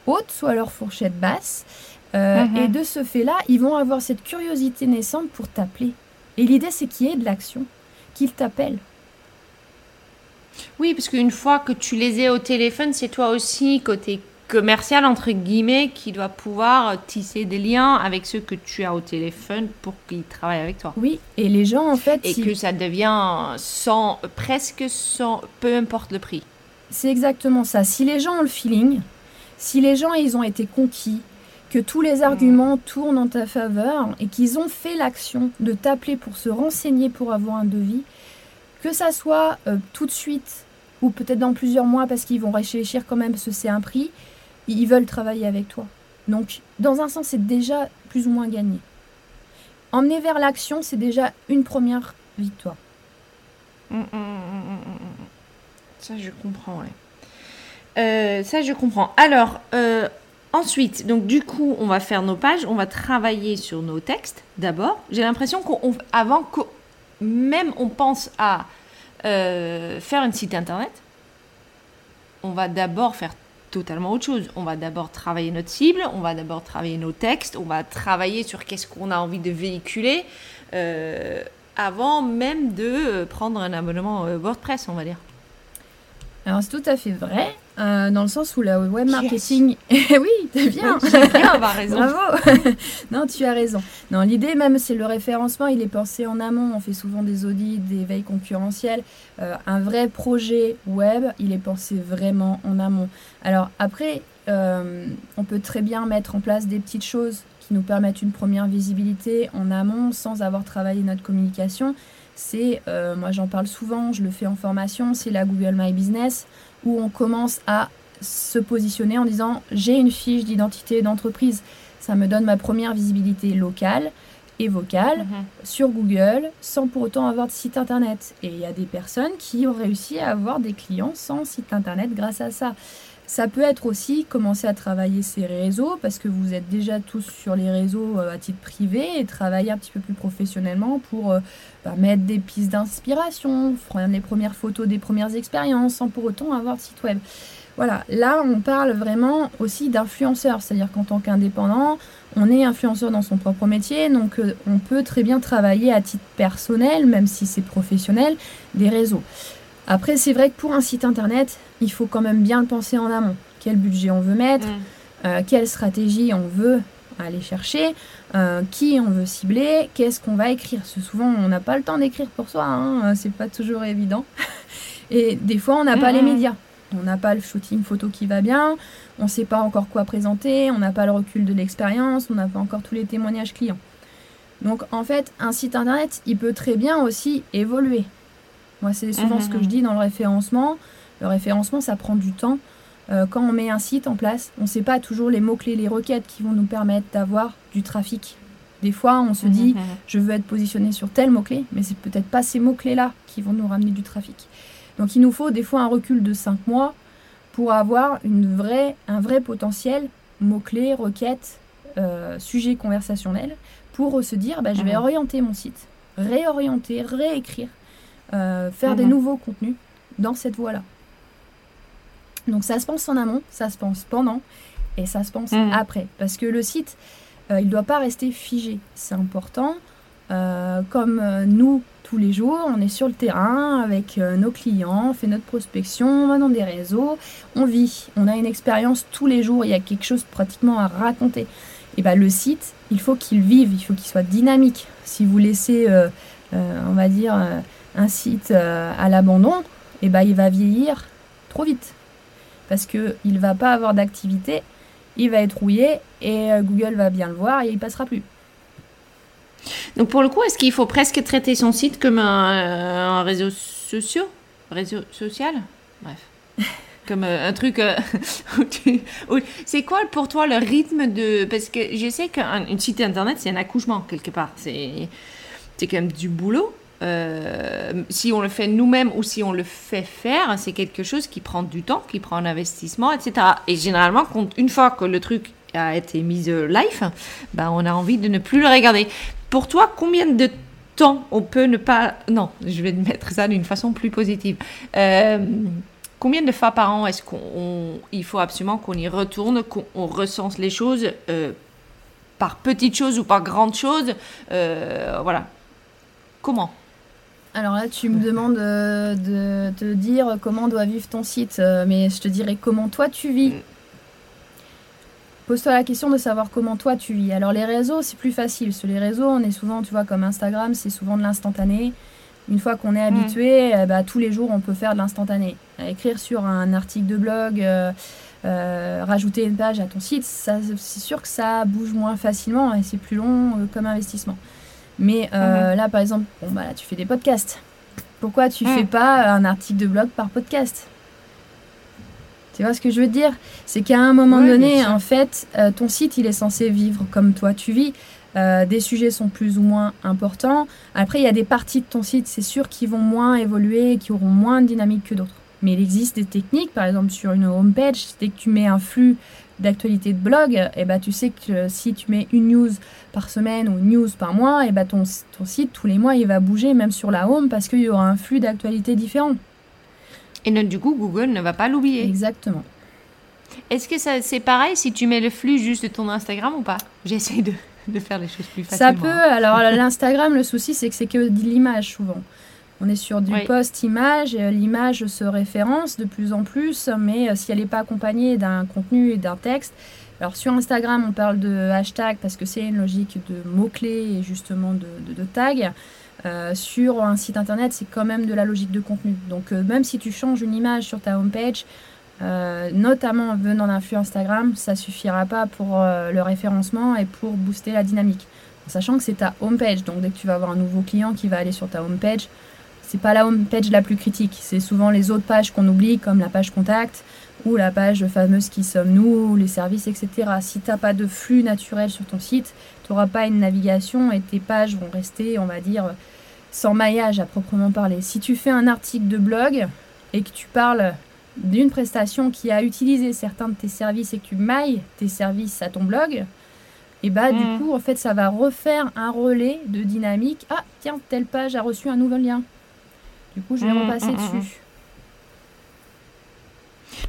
haute, soit leur fourchette basse. Mhm. Et de ce fait-là, ils vont avoir cette curiosité naissante pour t'appeler. Et l'idée, c'est qu'il y ait de l'action, qu'ils t'appellent. Oui, parce qu'une fois que tu les aies au téléphone, c'est toi aussi, côté commercial, entre guillemets, qui doit pouvoir tisser des liens avec ceux que tu as au téléphone pour qu'ils travaillent avec toi. Oui, et les gens, en fait... Et que ça devient sans, presque sans, peu importe le prix. C'est exactement ça. Si les gens ont le feeling, si les gens, ils ont été conquis, que tous les arguments mm. tournent en ta faveur et qu'ils ont fait l'action de t'appeler pour se renseigner pour avoir un devis, que ça soit euh, tout de suite ou peut-être dans plusieurs mois parce qu'ils vont réfléchir quand même parce que c'est un prix, ils veulent travailler avec toi. Donc, dans un sens, c'est déjà plus ou moins gagné. Emmener vers l'action, c'est déjà une première victoire. Hum, hum, hum, ça, je comprends, euh, ça, je comprends. Alors, euh, ensuite, donc du coup, on va faire nos pages, on va travailler sur nos textes d'abord. J'ai l'impression qu'avant même on pense à euh, faire un site internet, on va d'abord faire totalement autre chose. On va d'abord travailler notre cible, on va d'abord travailler nos textes, on va travailler sur qu'est-ce qu'on a envie de véhiculer euh, avant même de prendre un abonnement euh, WordPress, on va dire. Alors c'est tout à fait vrai. Euh, dans le sens où le web marketing. *laughs* oui, t'es bien. bien, *laughs* raison. Bravo. *laughs* non, tu as raison. Non, l'idée même, c'est le référencement. Il est pensé en amont. On fait souvent des audits, des veilles concurrentielles. Euh, un vrai projet web, il est pensé vraiment en amont. Alors après, euh, on peut très bien mettre en place des petites choses qui nous permettent une première visibilité en amont sans avoir travaillé notre communication. C'est, moi j'en parle souvent, je le fais en formation, c'est la Google My Business où on commence à se positionner en disant j'ai une fiche d'identité d'entreprise. Ça me donne ma première visibilité locale et vocale mhm. sur Google sans pour autant avoir de site internet. Et il y a des personnes qui ont réussi à avoir des clients sans site internet grâce à ça. Ça peut être aussi commencer à travailler ses réseaux parce que vous êtes déjà tous sur les réseaux euh, à titre privé et travailler un petit peu plus professionnellement pour euh, bah, mettre des pistes d'inspiration, prendre les premières photos des premières expériences sans pour autant avoir de site web. Voilà, là on parle vraiment aussi d'influenceur, c'est-à-dire qu'en tant qu'indépendant, on est influenceur dans son propre métier, donc euh, on peut très bien travailler à titre personnel, même si c'est professionnel, des réseaux. Après, c'est vrai que pour un site internet, il faut quand même bien le penser en amont. Quel budget on veut mettre, mm. euh, quelle stratégie on veut aller chercher, euh, qui on veut cibler, qu'est-ce qu'on va écrire. Parce que souvent, on n'a pas le temps d'écrire pour soi, hein, euh, c'est pas toujours évident. *laughs* Et des fois, on n'a pas les médias. On n'a pas le shooting photo qui va bien, on ne sait pas encore quoi présenter, on n'a pas le recul de l'expérience, on n'a pas encore tous les témoignages clients. Donc en fait, un site internet, il peut très bien aussi évoluer. Moi, c'est souvent ce que je dis dans le référencement. Le référencement, ça prend du temps. Euh, quand on met un site en place, on ne sait pas toujours les mots-clés, les requêtes qui vont nous permettre d'avoir du trafic. Des fois, on se dit, je veux être positionné sur tel mot-clé, mais c'est peut-être pas ces mots-clés-là qui vont nous ramener du trafic. Donc, il nous faut des fois un recul de 5 mois pour avoir une vraie, un vrai potentiel mots-clés, requêtes, euh, sujet conversationnel, pour se dire, bah, je vais orienter mon site, réorienter, réécrire euh, faire des mhm. nouveaux contenus dans cette voie-là. Donc ça se pense en amont, ça se pense pendant et ça se pense mhm. après. Parce que le site, euh, il ne doit pas rester figé. C'est important. Euh, comme nous, tous les jours, on est sur le terrain avec nos clients, on fait notre prospection, on va dans des réseaux, on vit, on a une expérience tous les jours, il y a quelque chose pratiquement à raconter. Et bien le site, il faut qu'il vive, il faut qu'il soit dynamique. Si vous laissez, on va dire, un site euh, à l'abandon, eh ben, il va vieillir trop vite. Parce qu'il ne va pas avoir d'activité, il va être rouillé et euh, Google va bien le voir et il passera plus. Donc pour le coup, est-ce qu'il faut presque traiter son site comme un, euh, réseau social Réseau social? Bref. *laughs* comme un truc. *laughs* c'est quoi pour toi le rythme de. Parce que je sais qu'un site internet, c'est un accouchement quelque part. C'est quand même du boulot. Euh, si on le fait nous-mêmes ou si on le fait faire, c'est quelque chose qui prend du temps, qui prend un investissement, etc. Et généralement, une fois que le truc a été mis live, ben on a envie de ne plus le regarder. Pour toi, combien de temps on peut ne pas... Non, je vais mettre ça d'une façon plus positive. Euh, combien de fois par an est-ce qu'il faut absolument qu'on y retourne, qu'on recense les choses euh, par petites choses ou par grandes choses Voilà. Comment? Alors là, tu me demandes euh, de te dire comment doit vivre ton site, euh, mais je te dirais comment toi tu vis. pose-toi la question de savoir comment toi tu vis. Alors les réseaux, c'est plus facile. Sur les réseaux, on est souvent, tu vois, comme Instagram, c'est souvent de l'instantané. Une fois qu'on est mm. habitué, eh bah, tous les jours, on peut faire de l'instantané. Écrire sur un article de blog, euh, euh, rajouter une page à ton site, c'est sûr que ça bouge moins facilement et c'est plus long euh, comme investissement. Mais mm-hmm. là, par exemple, bon, bah, là, tu fais des podcasts. Pourquoi tu ne mm. fais pas un article de blog par podcast? Tu vois ce que je veux dire? C'est qu'à un moment donné, en fait, euh, ton site, il est censé vivre comme toi tu vis. Euh, des sujets sont plus ou moins importants. Après, il y a des parties de ton site, c'est sûr, qui vont moins évoluer, qui auront moins de dynamique que d'autres. Mais il existe des techniques, par exemple sur une homepage, dès que tu mets un flux d'actualité de blog, et eh ben, tu sais que si tu mets une news par semaine ou une news par mois, et eh ben, ton, ton site, tous les mois, il va bouger, même sur la home, parce qu'il y aura un flux d'actualité différent. Et donc, du coup, Google ne va pas l'oublier. Exactement. Est-ce que c'est pareil si tu mets le flux juste de ton Instagram ou pas? J'essaie de, de, faire les choses plus facilement. Ça peut. Alors, *laughs* l'Instagram, le souci, c'est que c'est que de l'image souvent. On est sur du post-image, euh, l'image se référence de plus en plus, mais euh, si elle n'est pas accompagnée d'un contenu et d'un texte, alors sur Instagram, on parle de hashtag parce que c'est une logique de mots-clés et justement de, de, de tags. Euh, sur un site internet, c'est quand même de la logique de contenu. Donc euh, même si tu changes une image sur ta homepage, euh, notamment venant d'un flux Instagram, ça suffira pas pour le référencement et pour booster la dynamique. En sachant que c'est ta homepage, donc dès que tu vas avoir un nouveau client qui va aller sur ta homepage, c'est pas la homepage la plus critique, c'est souvent les autres pages qu'on oublie, comme la page contact ou la page fameuse qui sommes-nous, les services, etc. Si tu n'as pas de flux naturel sur ton site, tu n'auras pas une navigation et tes pages vont rester, on va dire, sans maillage à proprement parler. Si tu fais un article de blog et que tu parles d'une prestation qui a utilisé certains de tes services et que tu mailles tes services à ton blog, et bah du mm. coup en fait ça va refaire un relais de dynamique. Ah tiens, telle page a reçu un nouveau lien. Du coup je vais mm, repasser mm, dessus.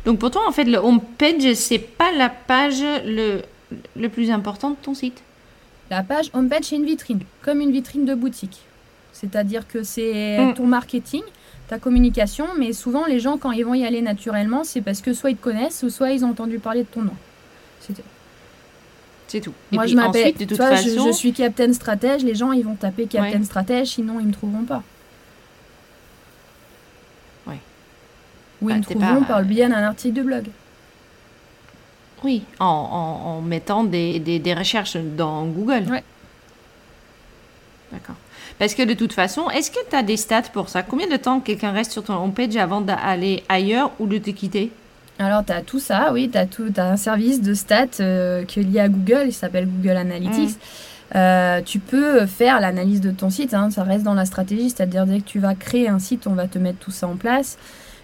Donc pour toi en fait le home page c'est pas la page le, le plus important de ton site. La page home page c'est une vitrine, comme une vitrine de boutique. C'est-à-dire que c'est mm. ton marketing, ta communication, mais souvent les gens, quand ils vont y aller naturellement, c'est parce que soit ils te connaissent, ou soit ils ont entendu parler de ton nom. C'est tout. Moi, je m'appelle. De toute façon... je, suis Captain Stratège. Les gens, ils vont taper Captain Stratège, sinon ils ne me trouveront pas. Oui. Ou ils me trouveront par le biais d'un article de blog. Oui, en, mettant des, des, recherches dans Google. Oui. D'accord. Parce que de toute façon, est-ce que tu as des stats pour ça? Combien de temps quelqu'un reste sur ton homepage avant d'aller ailleurs ou de te quitter? Alors, tu as tout ça, oui, tu as, as, un service de stats euh, qui est lié à Google, il s'appelle Google Analytics. Mm. Euh, tu peux faire l'analyse de ton site, hein, ça reste dans la stratégie, c'est-à-dire dès que tu vas créer un site, on va te mettre tout ça en place.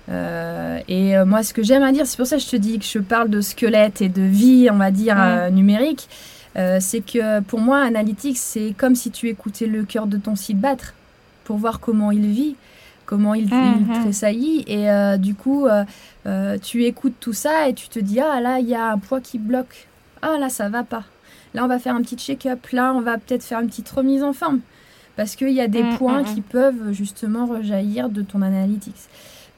Euh, et moi, ce que j'aime à dire, c'est pour ça que je te dis que je parle de squelette et de vie, on va dire, mm. numérique. Euh, c'est que pour moi, Analytics, c'est comme si tu écoutais le cœur de ton site battre pour voir comment il vit, comment il, mhm. tressaillit. Et euh, du coup, euh, tu écoutes tout ça et tu te dis, ah là, il y a un poids qui bloque. Ah là, ça va pas. Là, on va faire un petit check-up. Là, on va peut-être faire une petite remise en forme. Parce qu'il y a des mhm, points mhm. qui peuvent justement rejaillir de ton Analytics.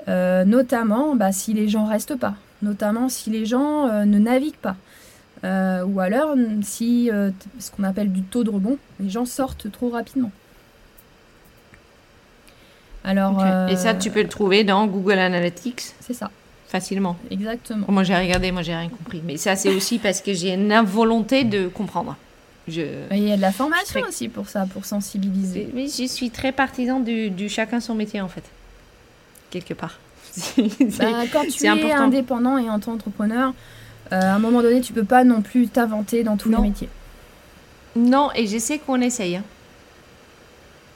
Notamment bah, si les gens restent pas. Notamment si les gens ne naviguent pas. Euh, ou alors, si euh, ce qu'on appelle du taux de rebond, les gens sortent trop rapidement. Alors, Et ça, tu peux le trouver dans Google Analytics C'est ça. Facilement. Exactement. Moi, j'ai regardé, moi, j'ai rien compris. Mais ça, c'est aussi parce que j'ai une volonté de comprendre. Je... Il y a de la formation aussi pour ça, pour sensibiliser. Mais je suis très partisan du, du chacun son métier, en fait. Quelque part. *laughs* bah, quand tu es indépendant et en tant qu'entrepreneur, euh, à un moment donné, tu peux pas non plus t'inventer dans tous les métiers. Non, et je sais qu'on essaye. Hein.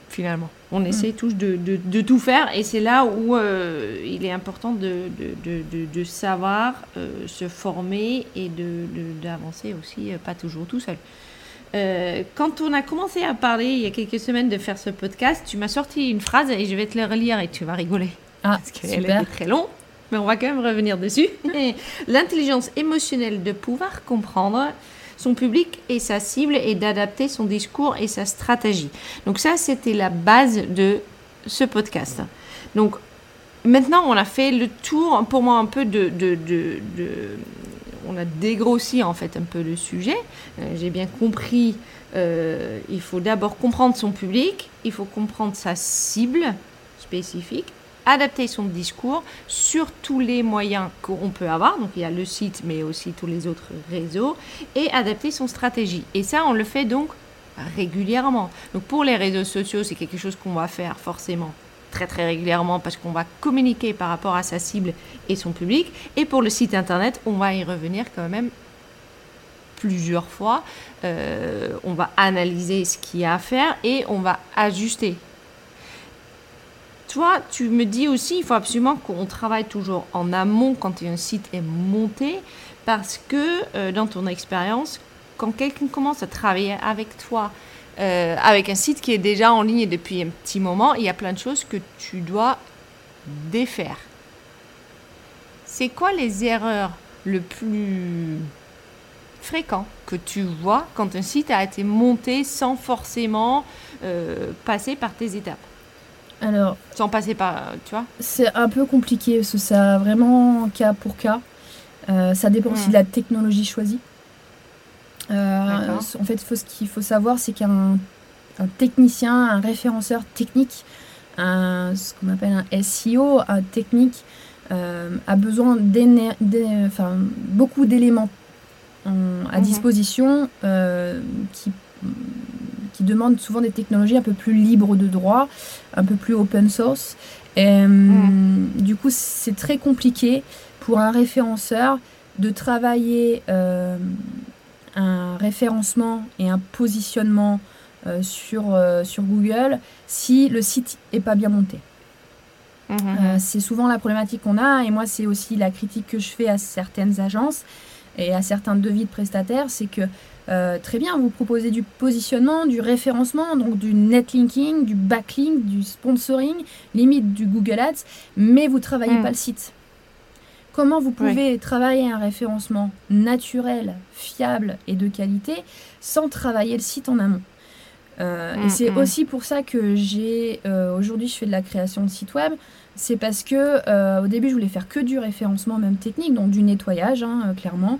Finalement. On mm. essaye tous de, de, tout faire et c'est là où euh, il est important de, de savoir euh, se former et d'avancer aussi, pas toujours tout seul. quand on a commencé à parler il y a quelques semaines de faire ce podcast, tu m'as sorti une phrase et je vais te la relire et tu vas rigoler. Ah, parce qu'elle était très long mais on va quand même revenir dessus. *laughs* L'intelligence émotionnelle de pouvoir comprendre son public et sa cible et d'adapter son discours et sa stratégie. Donc ça, c'était la base de ce podcast. Donc maintenant, on a fait le tour pour moi un peu de, de, de, on a dégrossi en fait un peu le sujet. J'ai bien compris, il faut d'abord comprendre son public, il faut comprendre sa cible spécifique, adapter son discours sur tous les moyens qu'on peut avoir. Donc il y a le site, mais aussi tous les autres réseaux, et adapter son stratégie. Et ça, on le fait donc régulièrement. Donc pour les réseaux sociaux, c'est quelque chose qu'on va faire forcément très très régulièrement parce qu'on va communiquer par rapport à sa cible et son public. Et pour le site internet, on va y revenir quand même plusieurs fois. Euh, on va analyser ce qu'il y a à faire et on va ajuster toi, tu me dis aussi, il faut absolument qu'on travaille toujours en amont quand un site est monté, parce que euh, dans ton expérience, quand quelqu'un commence à travailler avec toi, euh, avec un site qui est déjà en ligne depuis un petit moment, il y a plein de choses que tu dois défaire. C'est quoi les erreurs le plus fréquent que tu vois quand un site a été monté sans forcément euh, passer par tes étapes? Alors, sans passer par, tu vois C'est un peu compliqué, parce que ça vraiment cas pour cas. Euh, ça dépend aussi de la technologie choisie. Euh, en fait, faut, ce qu'il faut savoir, c'est qu'un un technicien, un référenceur technique, un, ce qu'on appelle un SEO, un technique, euh, a besoin enfin, beaucoup d'éléments à mhm. disposition qui qui demandent souvent des technologies un peu plus libres de droit, un peu plus open source. Et, mm. Du coup, c'est très compliqué pour un référenceur de travailler euh, un référencement et un positionnement euh, sur, euh, sur Google si le site n'est pas bien monté. Mm-hmm. c'est souvent la problématique qu'on a et moi c'est aussi la critique que je fais à certaines agences et à certains devis de prestataires, c'est que euh, très bien, vous proposez du positionnement, du référencement, donc du netlinking, du backlink, du sponsoring, limite du Google Ads, mais vous ne travaillez hmm. pas le site. Comment vous pouvez travailler un référencement naturel, fiable et de qualité sans travailler le site en amont euh, Et hmm, c'est hmm. aussi pour ça que j'ai euh, aujourd'hui je fais de la création de site web. C'est parce que au début je voulais faire que du référencement même technique, donc du nettoyage hein, clairement.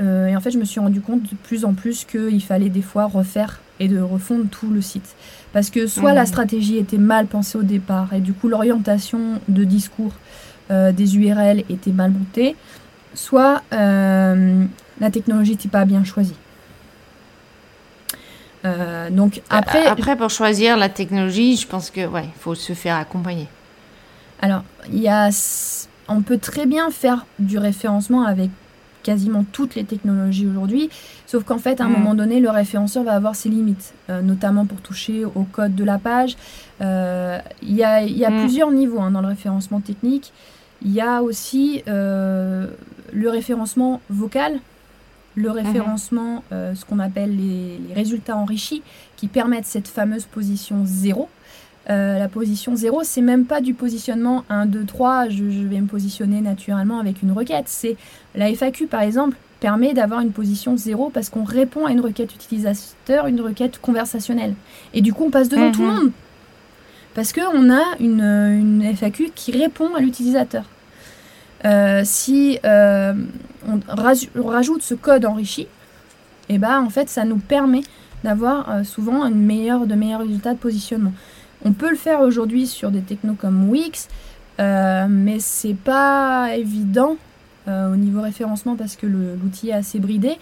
Euh, et en fait, je me suis rendu compte de plus en plus qu'il fallait des fois refaire et de refondre tout le site. Parce que soit la mmh. stratégie était mal pensée au départ, et du coup l'orientation de discours euh, des URL était mal montée, soit euh, la technologie n'était pas bien choisie. donc après, après, pour choisir la technologie, je pense que ouais, faut se faire accompagner. Alors, il y a, on peut très bien faire du référencement avec quasiment toutes les technologies aujourd'hui, sauf qu'en fait, à un mm. moment donné, le référenceur va avoir ses limites, euh, notamment pour toucher au code de la page. Euh, il y a, y a mm. plusieurs niveaux hein, dans le référencement technique. Il y a aussi euh, le référencement vocal, le mm-hmm. référencement, ce qu'on appelle les, les, résultats enrichis, qui permettent cette fameuse position zéro. Euh, la position 0, c'est même pas du positionnement 1, 2, 3, je, vais me positionner naturellement avec une requête. C'est la FAQ par exemple permet d'avoir une position 0 parce qu'on répond à une requête utilisateur, une requête conversationnelle. Et du coup, on passe devant tout le mhm. monde. Parce qu'on a une, FAQ qui répond à l'utilisateur. Euh, si euh, on, rajoute ce code enrichi, et eh ben, en fait, ça nous permet d'avoir souvent une meilleure, de meilleurs résultats de positionnement. On peut le faire aujourd'hui sur des technos comme Wix, euh, mais c'est pas évident euh, au niveau référencement parce que l'outil est assez bridé.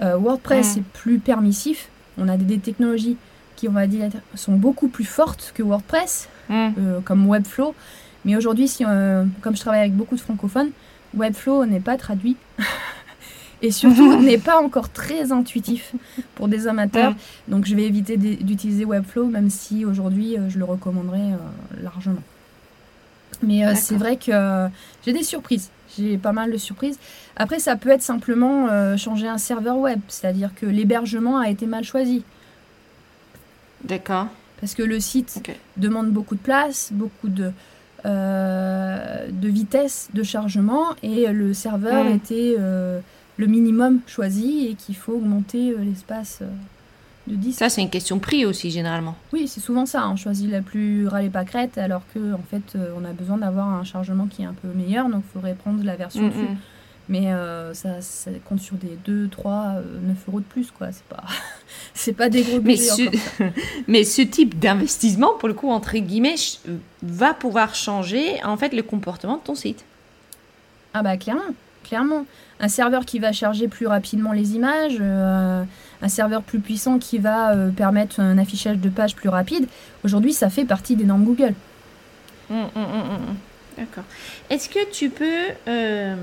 Euh, WordPress est plus permissif. On a des, technologies qui, on va dire, sont beaucoup plus fortes que WordPress, comme Webflow. Mais aujourd'hui, si, comme je travaille avec beaucoup de francophones, Webflow n'est pas traduit. *laughs* et surtout *laughs* n'est pas encore très intuitif pour des amateurs. Donc je vais éviter d'utiliser Webflow, même si aujourd'hui euh, je le recommanderais euh, largement. Mais euh, c'est vrai que j'ai des surprises. J'ai pas mal de surprises. Après, ça peut être simplement changer un serveur web, c'est-à-dire que l'hébergement a été mal choisi. D'accord. Parce que le site demande beaucoup de place, beaucoup de, de vitesse de chargement, et le serveur mm. était le minimum choisi et qu'il faut augmenter euh, l'espace euh, de disque. Ça, c'est une question de prix aussi, généralement. Oui, c'est souvent ça. On choisit la plus râle et pas crête, alors que en fait, euh, on a besoin d'avoir un chargement qui est un peu meilleur, donc il faudrait prendre la version mm, mm. Mais euh, ça, compte sur des 2, 3, 9 euros de plus, quoi. C'est pas, *laughs* c'est pas des gros. Mais, ce... *laughs* Mais ce type d'investissement, pour le coup, entre guillemets, va pouvoir changer en fait le comportement de ton site. Ah bah clairement, clairement. Un serveur qui va charger plus rapidement les images, euh, un serveur plus puissant qui va euh, permettre un affichage de pages plus rapide. Aujourd'hui, ça fait partie des normes Google. Hum, hum, hum, D'accord. Est-ce que tu peux euh,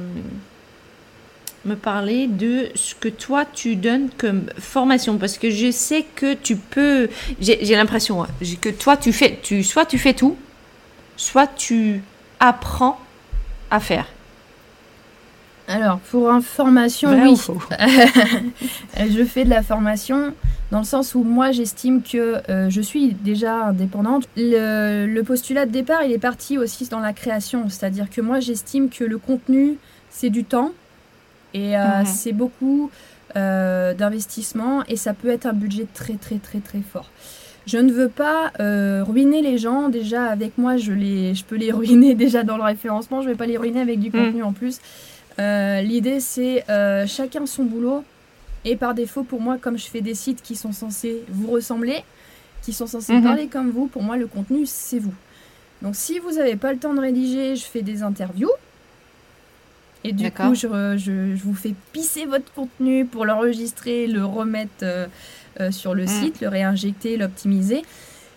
me parler de ce que toi tu donnes comme formation? Parce que je sais que tu peux. J'ai l'impression hein, que toi tu fais, tu, soit tu fais tout, soit tu apprends à faire. Alors, pour information, oui. *laughs* je fais de la formation dans le sens où moi, j'estime que euh, je suis déjà indépendante. Le, postulat de départ, il est parti aussi dans la création. C'est-à-dire que moi, j'estime que le contenu, c'est du temps et euh, c'est beaucoup euh, d'investissement et ça peut être un budget très, très, très, très fort. Je ne veux pas ruiner les gens. Déjà, avec moi, je, les, je peux les *laughs* ruiner déjà dans le référencement. Je ne vais pas les ruiner avec du mhm. contenu en plus. Euh, l'idée, c'est euh, chacun son boulot. Et par défaut, pour moi, comme je fais des sites qui sont censés vous ressembler, qui sont censés mhm. parler comme vous, pour moi, le contenu, c'est vous. Donc, si vous n'avez pas le temps de rédiger, je fais des interviews. Et du coup, je, vous fais pisser votre contenu pour l'enregistrer, le remettre euh, sur le mm. site, le réinjecter, l'optimiser.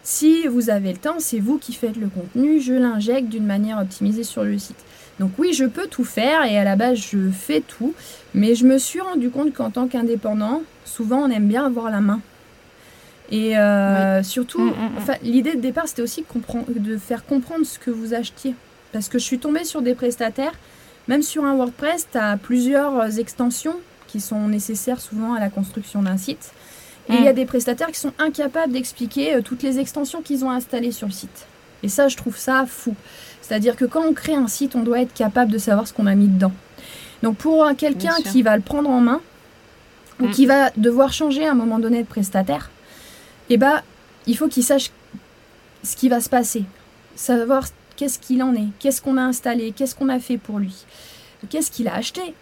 Si vous avez le temps, c'est vous qui faites le contenu, je l'injecte d'une manière optimisée sur le site. Donc oui, je peux tout faire et à la base, je fais tout. Mais je me suis rendu compte qu'en tant qu'indépendant, souvent, on aime bien avoir la main. Et euh, surtout, mm, mm, mm. l'idée de départ, c'était aussi de faire comprendre ce que vous achetiez. Parce que je suis tombée sur des prestataires, même sur un WordPress, tu as plusieurs extensions qui sont nécessaires souvent à la construction d'un site. Et il y a des prestataires qui sont incapables d'expliquer euh, toutes les extensions qu'ils ont installées sur le site. Et ça, je trouve ça fou. C'est-à-dire que quand on crée un site, on doit être capable de savoir ce qu'on a mis dedans. Donc pour quelqu'un qui va le prendre en main, ou mm. qui va devoir changer à un moment donné de prestataire, eh ben, il faut qu'il sache ce qui va se passer. Savoir qu'est-ce qu'il en est, qu'est-ce qu'on a installé, qu'est-ce qu'on a fait pour lui, qu'est-ce qu'il a acheté.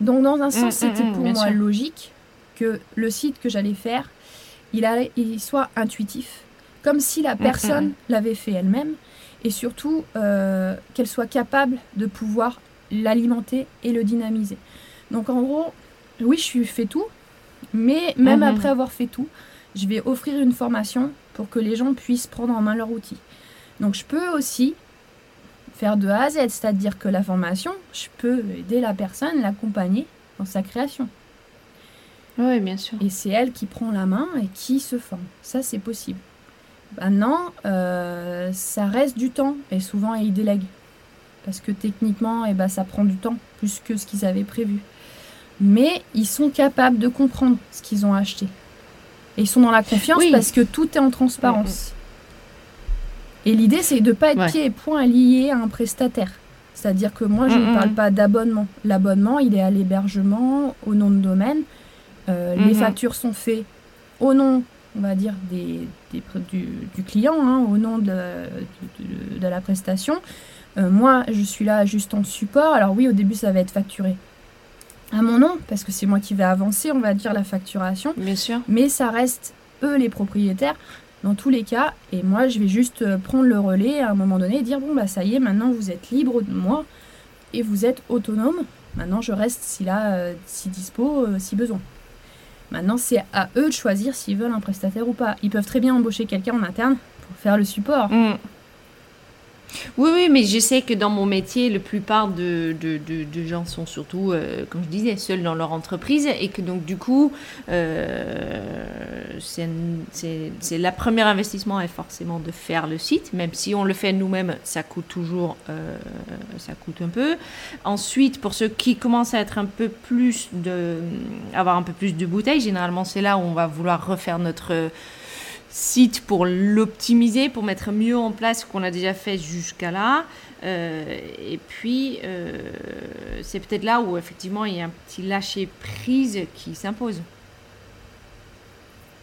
Donc dans un sens, mm, mm, c'était pour moi logique que le site que j'allais faire, il, il soit intuitif, comme si la personne l'avait fait elle-même et surtout euh, qu'elle soit capable de pouvoir l'alimenter et le dynamiser. Donc en gros, oui, je fais tout, mais même mhm. après avoir fait tout, je vais offrir une formation pour que les gens puissent prendre en main leur outil. Donc je peux aussi faire de A à Z, c'est-à-dire que la formation, je peux aider la personne, l'accompagner dans sa création. Oui, bien sûr. Et c'est elle qui prend la main et qui se forme. Ça, c'est possible. Maintenant, euh, ça reste du temps et souvent ils délèguent. Parce que techniquement, eh ben, ça prend du temps, plus que ce qu'ils avaient prévu. Mais ils sont capables de comprendre ce qu'ils ont acheté. Et ils sont dans la confiance parce que tout est en transparence. Et l'idée, c'est de ne pas être pied et poing lié à un prestataire. C'est-à-dire que moi, je ne parle pas d'abonnement. L'abonnement, il est à l'hébergement, au nom de domaine. Euh, les factures sont faites au nom on va dire, des, du, client hein, au nom de, de, la prestation. Euh, moi, je suis là juste en support. Alors oui, au début, ça va être facturé à mon nom, parce que c'est moi qui vais avancer, on va dire, la facturation. Bien sûr. Mais ça reste eux les propriétaires dans tous les cas. Et moi, je vais juste euh, prendre le relais à un moment donné et dire, bon, bah ça y est, maintenant vous êtes libre de moi et vous êtes autonome. Maintenant, je reste si là, euh, si dispo, si besoin. Maintenant, c'est à eux de choisir s'ils veulent un prestataire ou pas. Ils peuvent très bien embaucher quelqu'un en interne pour faire le support. Mm. Oui, oui, mais je sais que dans mon métier, la plupart de, de, de, gens sont surtout, euh, comme je disais, seuls dans leur entreprise et que donc du coup, euh, c'est la première investissement est forcément de faire le site, même si on le fait nous-mêmes, ça coûte toujours, euh, ça coûte un peu. Ensuite, pour ceux qui commencent à être un peu plus de, avoir un peu plus de bouteilles, généralement c'est là où on va vouloir refaire notre site pour l'optimiser, pour mettre mieux en place ce qu'on a déjà fait jusqu'à là. Euh, et puis, euh, c'est peut-être là où effectivement il y a un petit lâcher prise qui s'impose.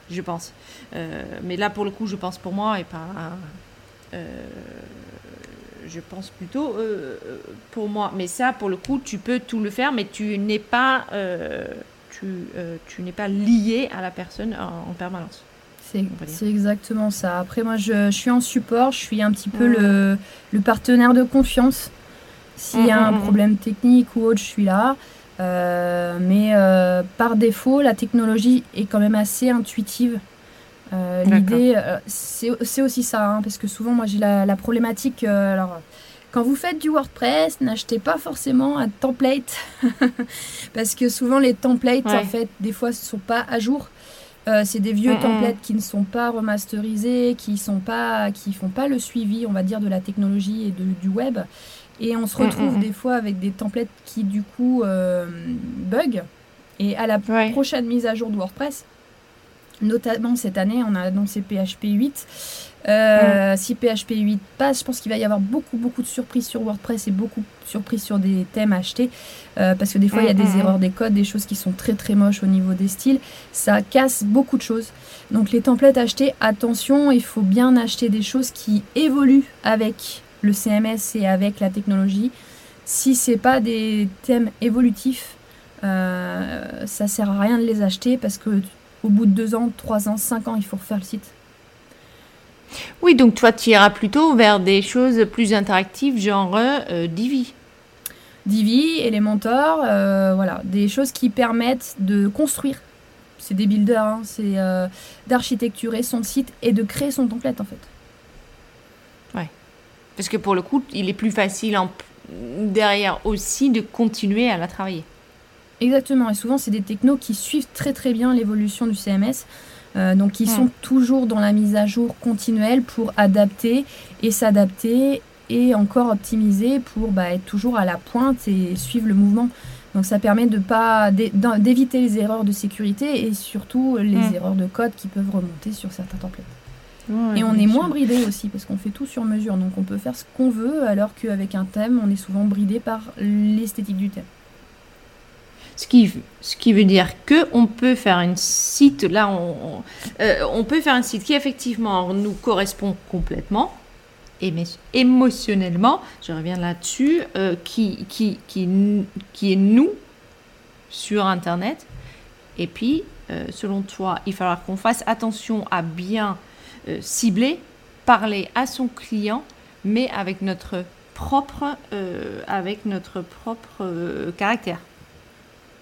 Je pense. Euh, mais là, pour le coup, je pense pour moi et pas. je pense plutôt pour moi. Mais ça, pour le coup, tu peux tout le faire, mais tu n'es pas, tu n'es pas lié à la personne en, permanence. C'est exactement ça. Après, moi, je, suis en support, je suis un petit peu le, le, partenaire de confiance. S'il y a un problème technique ou autre, je suis là. Euh, mais euh, par défaut, la technologie est quand même assez intuitive. Euh, l'idée, c'est aussi ça, hein, parce que souvent, moi, j'ai la, problématique. alors, quand vous faites du WordPress, n'achetez pas forcément un template, *laughs* parce que souvent, les templates, en fait, des fois, ne sont pas à jour. C'est des vieux templates qui ne sont pas remasterisés, qui sont pas, qui font pas le suivi, on va dire, de la technologie et de, du web. Et on se retrouve mm, mm, mm. des fois avec des templates qui du coup euh, bug. Et à la prochaine mise à jour de WordPress, notamment cette année, on a annoncé PHP 8. Euh, si PHP 8 passe, je pense qu'il va y avoir beaucoup beaucoup de surprises sur WordPress et beaucoup de surprises sur des thèmes achetés. Euh, parce que des fois, il y a des erreurs des codes, des choses qui sont très très moches au niveau des styles. Ça casse beaucoup de choses. Donc les templates achetés, attention, il faut bien acheter des choses qui évoluent avec le CMS et avec la technologie. Si c'est pas des thèmes évolutifs, euh, ça sert à rien de les acheter parce que au bout de deux ans, trois ans, cinq ans, il faut refaire le site. Oui, donc toi, tu iras plutôt vers des choses plus interactives, genre euh, Divi. Divi, Elementor, euh, voilà, des choses qui permettent de construire. C'est des builders, hein, c'est euh, d'architecturer son site et de créer son template en fait. Parce que pour le coup, il est plus facile en, derrière aussi de continuer à la travailler. Exactement, et souvent c'est des technos qui suivent très très bien l'évolution du CMS. Euh, donc ils sont toujours dans la mise à jour continuelle pour adapter et s'adapter et encore optimiser pour bah, être toujours à la pointe et suivre le mouvement. Donc ça permet de pas d'éviter les erreurs de sécurité et surtout les mm. erreurs de code qui peuvent remonter sur certains templates et on est moins bridé aussi parce qu'on fait tout sur mesure. Donc on peut faire ce qu'on veut alors qu'avec un thème, on est souvent bridé par l'esthétique du thème. Ce qui, veut dire que on peut faire un site, là euh, on, peut faire un site qui effectivement nous correspond complètement, émotionnellement, je reviens là-dessus, euh, qui, est nous sur Internet. Et puis, euh, selon toi, il faudra qu'on fasse attention à bien cibler, parler à son client, mais avec notre propre, avec notre propre caractère.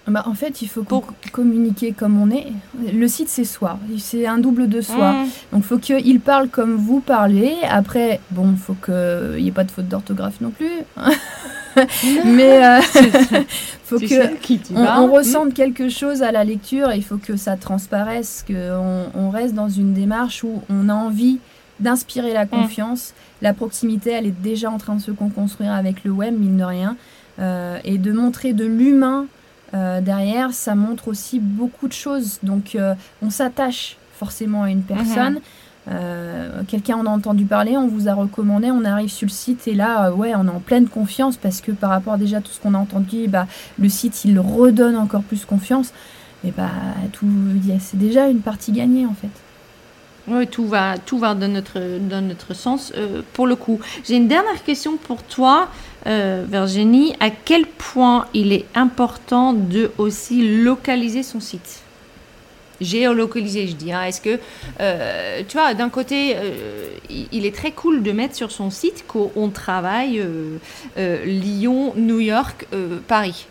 Bah, en fait, il faut communiquer comme on est. Le site, c'est soi. C'est un double de soi. Mmh. Donc, il faut qu'il parle comme vous parlez. Après, bon, il faut qu'il n'y ait pas de faute d'orthographe non plus. *laughs* Mais *laughs* il *laughs* faut que on, mmh. ressente quelque chose à la lecture. il faut que ça transparaisse, qu'on on reste dans une démarche où on a envie d'inspirer la mmh. confiance. La proximité, elle est déjà en train de se construire avec le web, mine de rien. et de montrer de l'humain euh, derrière, ça montre aussi beaucoup de choses. Donc, euh, on s'attache forcément à une personne. Euh, quelqu'un en a entendu parler, on vous a recommandé, on arrive sur le site et là, ouais, on est en pleine confiance parce que par rapport déjà à tout ce qu'on a entendu, bah, le site il redonne encore plus confiance. Et bah, tout, c'est déjà une partie gagnée en fait. Oui, tout va, tout va dans notre, dans notre sens pour le coup. J'ai une dernière question pour toi. Euh, Virginie, à quel point il est important de aussi localiser son site? Géolocaliser, je dis. Est-ce que, euh, tu vois, d'un côté, euh, il est très cool de mettre sur son site qu'on travaille Lyon, New York, Paris.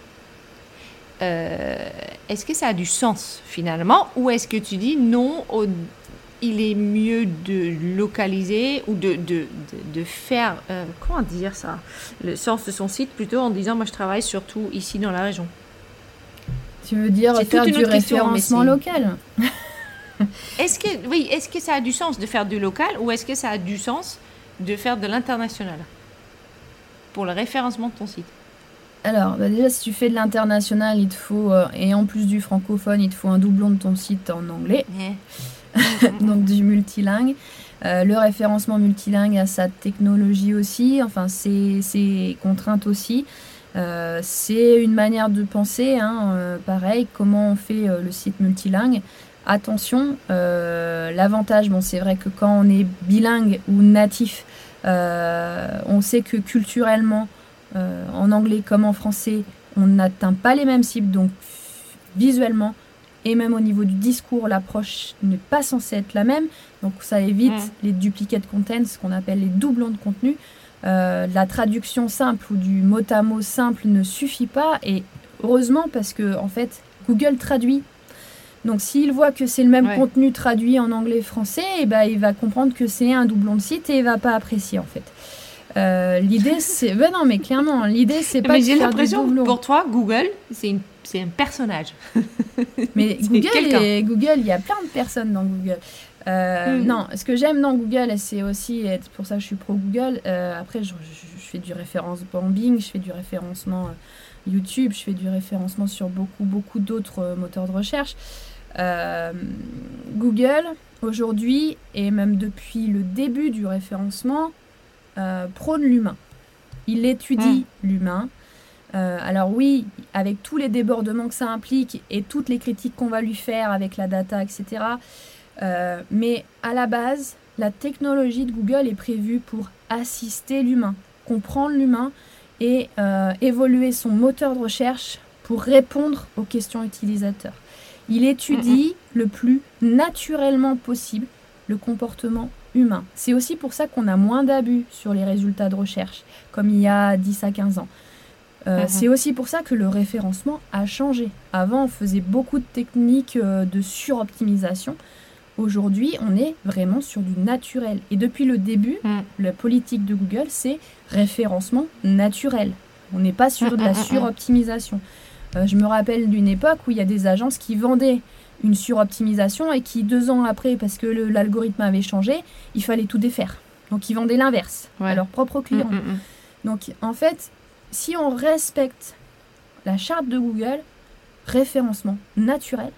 est-ce que ça a du sens finalement? Ou est-ce que tu dis non, au, il est mieux de localiser ou de, de, de, faire, euh, comment dire ça, le sens de son site plutôt en disant moi je travaille surtout ici dans la région. Tu veux dire faire du référencement local Est-ce que, oui, est-ce que ça a du sens de faire du local ou est-ce que ça a du sens de faire de l'international pour le référencement de ton site? Alors, bah, déjà, si tu fais de l'international, il te faut, euh, et en plus du francophone, il te faut un doublon de ton site en anglais. *laughs* donc du multilingue. Euh, le référencement multilingue a sa technologie aussi, enfin ses, contraintes aussi. Euh, c'est une manière de penser, hein, euh, pareil, comment on fait le site multilingue. Attention, l'avantage, bon, c'est vrai que quand on est bilingue ou natif, on sait que culturellement, en anglais comme en français, on n'atteint pas les mêmes cibles, donc visuellement et même au niveau du discours, l'approche n'est pas censée être la même. Donc ça évite mm. les duplicate content, ce qu'on appelle les doublons de contenu. Euh, la traduction simple ou du mot à mot simple ne suffit pas et heureusement parce que en fait Google traduit. Donc s'il voit que c'est le même contenu traduit en anglais français, et eh ben, il va comprendre que c'est un doublon de site et il va pas apprécier en fait. Euh, l'idée c'est ben non mais clairement l'idée c'est pas j'ai l'impression pour toi Google c'est c'est un personnage. *laughs* mais Google Google il y a plein de personnes dans Google. Euh, mm. Non, ce que j'aime dans Google, c'est aussi, pour ça que je suis pro Google, euh, après je, fais du référencement Bing, je fais du référencement euh, YouTube, je fais du référencement sur beaucoup, beaucoup d'autres moteurs de recherche. Google, aujourd'hui, et même depuis le début du référencement, prône l'humain. Il étudie mm. l'humain. alors oui, avec tous les débordements que ça implique et toutes les critiques qu'on va lui faire avec la data, etc., euh, mais à la base, la technologie de Google est prévue pour assister l'humain, comprendre l'humain et euh, évoluer son moteur de recherche pour répondre aux questions utilisateurs. Il étudie le plus naturellement possible le comportement humain. C'est aussi pour ça qu'on a moins d'abus sur les résultats de recherche, comme il y a 10 à 15 ans. Euh, c'est aussi pour ça que le référencement a changé. Avant, on faisait beaucoup de techniques de suroptimisation. Aujourd'hui, on est vraiment sur du naturel. Et depuis le début, mm. la politique de Google, c'est référencement naturel. On n'est pas sur de la mm, mm, suroptimisation. Euh, je me rappelle d'une époque où il y a des agences qui vendaient une suroptimisation et qui, deux ans après, parce que l'algorithme avait changé, il fallait tout défaire. Donc, ils vendaient l'inverse à leurs propres clients. Donc, en fait, si on respecte la charte de Google, référencement naturel,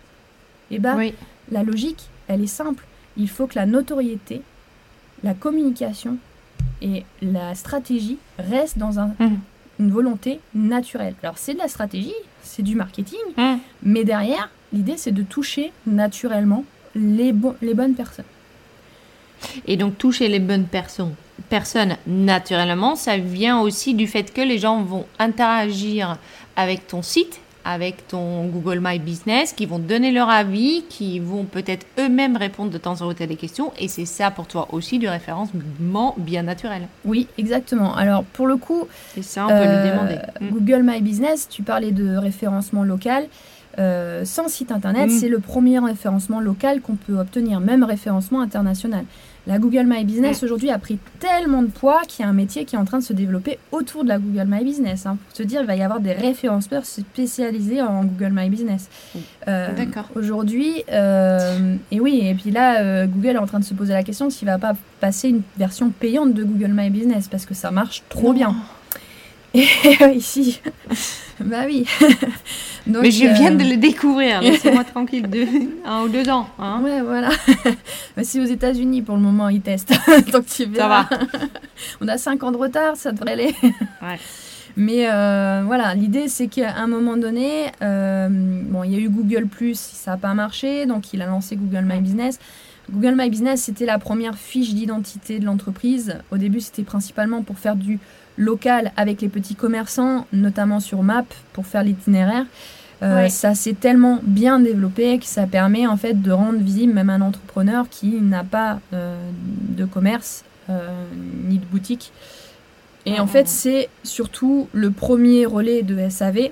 et eh ben, la logique, elle est simple. Il faut que la notoriété, la communication et la stratégie restent dans un, mmh. une volonté naturelle. Alors c'est de la stratégie, c'est du marketing, mais derrière, l'idée c'est de toucher naturellement les, les bonnes personnes. Et donc toucher les bonnes personnes, personnes naturellement, ça vient aussi du fait que les gens vont interagir avec ton site avec ton Google My Business, qui vont donner leur avis, qui vont peut-être eux-mêmes répondre de temps en temps à des questions. Et c'est ça pour toi aussi du référencement bien naturel. Oui, exactement. Alors pour le coup, c'est ça, on peut le euh, demander. Mm. Google My Business, tu parlais de référencement local. Euh, sans site internet, mm. c'est le premier référencement local qu'on peut obtenir, même référencement international. La Google My Business aujourd'hui a pris tellement de poids qu'il y a un métier qui est en train de se développer autour de la Google My Business. Hein. Pour te dire, il va y avoir des référenceurs spécialisés en Google My Business. Euh, D'accord. Aujourd'hui, euh, et oui, et puis là, euh, Google est en train de se poser la question s'il ne va pas passer une version payante de Google My Business parce que ça marche trop bien. *laughs* Et *laughs* ici, *laughs* bah oui. *laughs* Mais je viens de euh, le découvrir, laissez-moi *laughs* tranquille de un ou deux ans. Hein. Ouais, voilà. Mais si aux États-Unis, pour le moment, ils testent. Donc tu verras. Ça va. On a cinq ans de retard, ça devrait aller. Ouais. Mais euh, voilà, l'idée c'est qu'à un moment donné, euh, bon, il y a eu Google ça n'a pas marché, donc il a lancé Google My Business. Google My Business, c'était la première fiche d'identité de l'entreprise. Au début, c'était principalement pour faire du local avec les petits commerçants, notamment sur Map pour faire l'itinéraire. Euh, ça s'est tellement bien développé que ça permet en fait de rendre visible même un entrepreneur qui n'a pas euh, de commerce euh, ni de boutique. Et en fait, c'est surtout le premier relais de SAV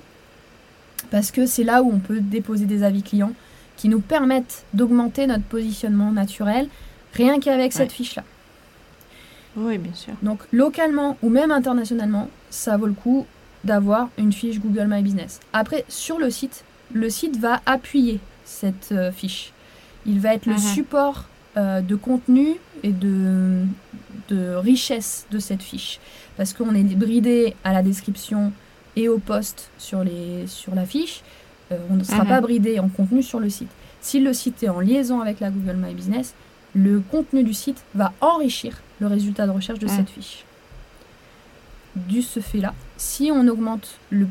parce que c'est là où on peut déposer des avis clients qui nous permettent d'augmenter notre positionnement naturel rien qu'avec cette fiche-là. Oui, bien sûr. Donc localement ou même internationalement, ça vaut le coup d'avoir une fiche Google My Business. Après, sur le site, le site va appuyer cette euh, fiche. Il va être le mhm. support euh, de contenu et de, de richesse de cette fiche. Parce qu'on est bridé à la description et au post sur, les, sur la fiche. Euh, on ne sera mhm. pas bridé en contenu sur le site. Si le site est en liaison avec la Google My Business, le contenu du site va enrichir le résultat de recherche de cette fiche. Du ce fait-là, si on augmente le,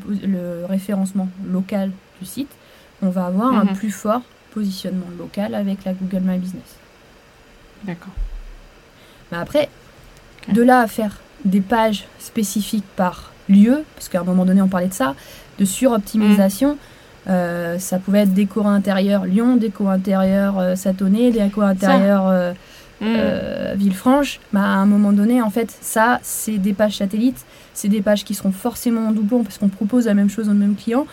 référencement local du site, on va avoir un mhm. plus fort positionnement local avec la Google My Business. D'accord. Mais après, De là à faire des pages spécifiques par lieu, parce qu'à un moment donné on parlait de ça, de suroptimisation. Euh, ça pouvait être décor intérieur Lyon, décor intérieur euh, Satonnet, décor intérieur euh, mm. Villefranche. Bah, à un moment donné, en fait, ça, c'est des pages satellites. C'est des pages qui seront forcément en doublon parce qu'on propose la même chose au même client.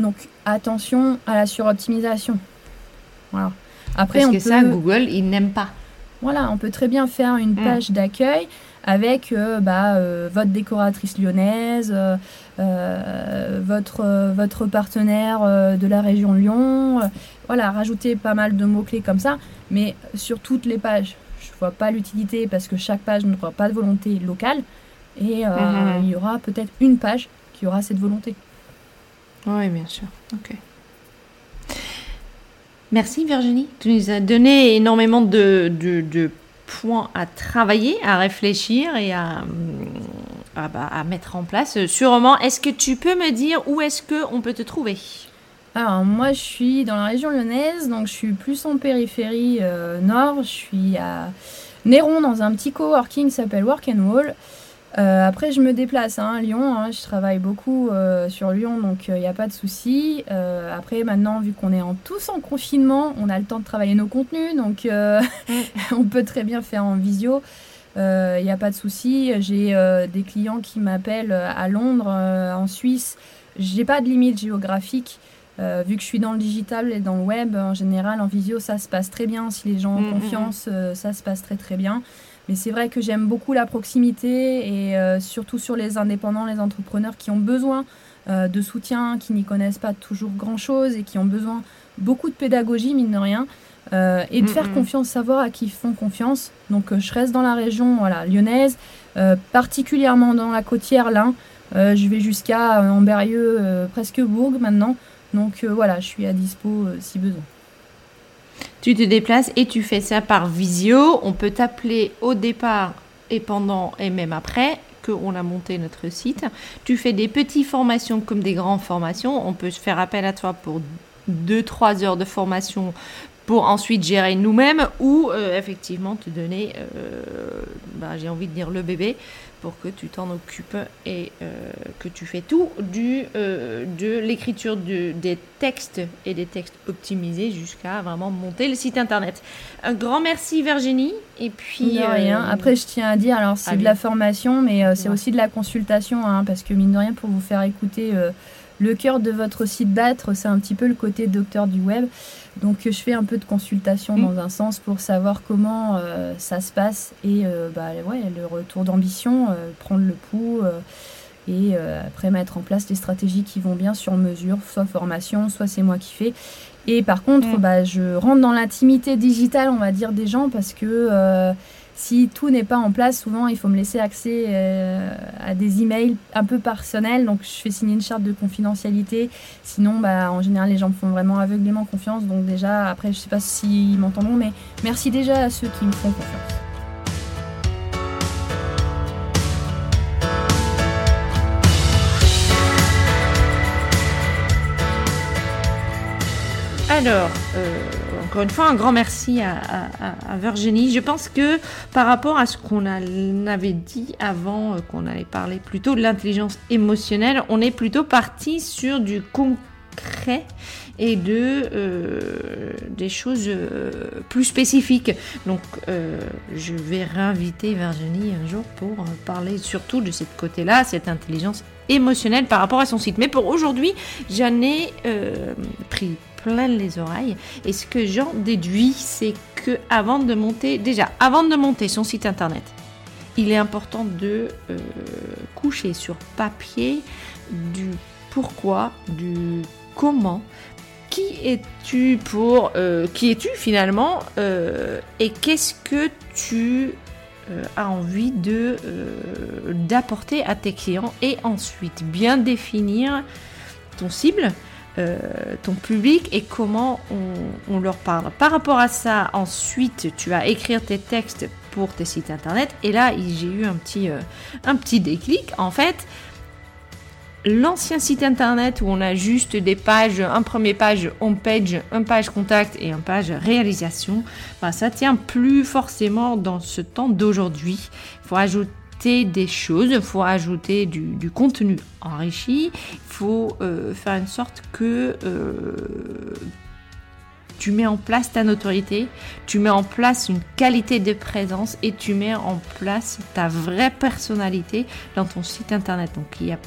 Donc attention à la suroptimisation. Voilà. Après, parce on que ça, Google, il n'aime pas. Voilà, on peut très bien faire une mm. page d'accueil avec euh, bah, euh, votre décoratrice lyonnaise, euh, votre, votre partenaire de la région Lyon. voilà, rajouter pas mal de mots-clés comme ça, mais sur toutes les pages. Je ne vois pas l'utilité parce que chaque page ne n'aura pas de volonté locale et mm-hmm. il y aura peut-être une page qui aura cette volonté. Oui, bien sûr. Ok. Merci Virginie. Tu nous as donné énormément de, de, points à travailler, à réfléchir et à, bah, à, mettre en place. Sûrement, est-ce que tu peux me dire où est-ce qu'on peut te trouver? Alors moi je suis dans la région lyonnaise, donc je suis plus en périphérie euh, nord, je suis à Néron dans un petit coworking qui s'appelle Work and Wall. Euh, après, je me déplace hein, à Lyon. Hein, je travaille beaucoup euh, sur Lyon, donc il euh, n'y a pas de souci. après, maintenant, vu qu'on est en, tous en confinement, on a le temps de travailler nos contenus, donc *laughs* on peut très bien faire en visio. Il n'y a pas de souci. J'ai des clients qui m'appellent à Londres, en Suisse. J'ai pas de limite géographique. vu que je suis dans le digital et dans le web, en général, en visio, ça se passe très bien. Si les gens ont mm, mm, mm. confiance, ça se passe très très bien. Mais c'est vrai que j'aime beaucoup la proximité et euh, surtout sur les indépendants, les entrepreneurs qui ont besoin euh, de soutien, qui n'y connaissent pas toujours grand-chose et qui ont besoin beaucoup de pédagogie, mine de rien. Euh, et de faire confiance, savoir à qui ils font confiance. Donc je reste dans la région voilà, lyonnaise, particulièrement dans la côtière là. je vais jusqu'à Amberieux, presque Bourg maintenant. Donc voilà, je suis à dispo si besoin. Tu te déplaces et tu fais ça par visio. On peut t'appeler au départ et pendant et même après qu'on a monté notre site. Tu fais des petites formations comme des grandes formations. On peut faire appel à toi pour 2-3 heures de formation pour ensuite gérer nous-mêmes ou euh, effectivement te donner, euh, bah, j'ai envie de dire le bébé, pour que tu t'en occupes et euh, que tu fais tout du, euh, de l'écriture des textes et des textes optimisés jusqu'à vraiment monter le site internet. Un grand merci Virginie. Et puis. De rien. Euh, Après, je tiens à dire, alors c'est de la formation, mais c'est aussi de la consultation, hein, parce que mine de rien, pour vous faire écouter le cœur de votre site battre, c'est un petit peu le côté docteur du web. Donc je fais un peu de consultation mm. dans un sens pour savoir comment euh, ça se passe et euh, bah, ouais, le retour d'ambition, euh, prendre le pouls et après mettre en place des stratégies qui vont bien sur mesure, soit formation, soit c'est moi qui fais. Et par contre, mm. bah, je rentre dans l'intimité digitale, on va dire, des gens parce que si tout n'est pas en place, souvent il faut me laisser accès euh, à des emails un peu personnels. Donc je fais signer une charte de confidentialité. Sinon, bah, en général, les gens me font vraiment aveuglément confiance. Donc déjà, après, je sais pas s'ils m'entendront, mais merci déjà à ceux qui me font confiance. Alors, euh, encore une fois, un grand merci à, Virginie. Je pense que par rapport à ce qu'on avait dit avant, euh, qu'on allait parler plutôt de l'intelligence émotionnelle, on est plutôt parti sur du concret et de euh, des choses plus spécifiques. Donc, je vais réinviter Virginie un jour pour parler surtout de cette côté-là, cette intelligence émotionnelle par rapport à son site. Mais pour aujourd'hui, j'en ai pris plein les oreilles. Et ce que j'en déduis, c'est que avant de monter, déjà, avant de monter son site internet, il est important de euh, coucher sur papier du pourquoi, du comment, qui es-tu pour, euh, qui es-tu finalement, euh, et qu'est-ce que tu as envie de d'apporter à tes clients, et ensuite? Bien définir ton cible, euh, ton public et comment on, leur parle. Par rapport à ça, ensuite, tu vas écrire tes textes pour tes sites internet. Et là, j'ai eu un petit, euh, un petit déclic. En fait, l'ancien site internet où on a juste des pages, un premier page home page, un page contact et un page réalisation, bah, ça tient plus forcément dans ce temps d'aujourd'hui. Il faut ajouter des choses, il faut ajouter du, contenu enrichi, il faut euh, faire une sorte que euh, tu mets en place ta notoriété, tu mets en place une qualité de présence et tu mets en place ta vraie personnalité dans ton site internet. Donc il y a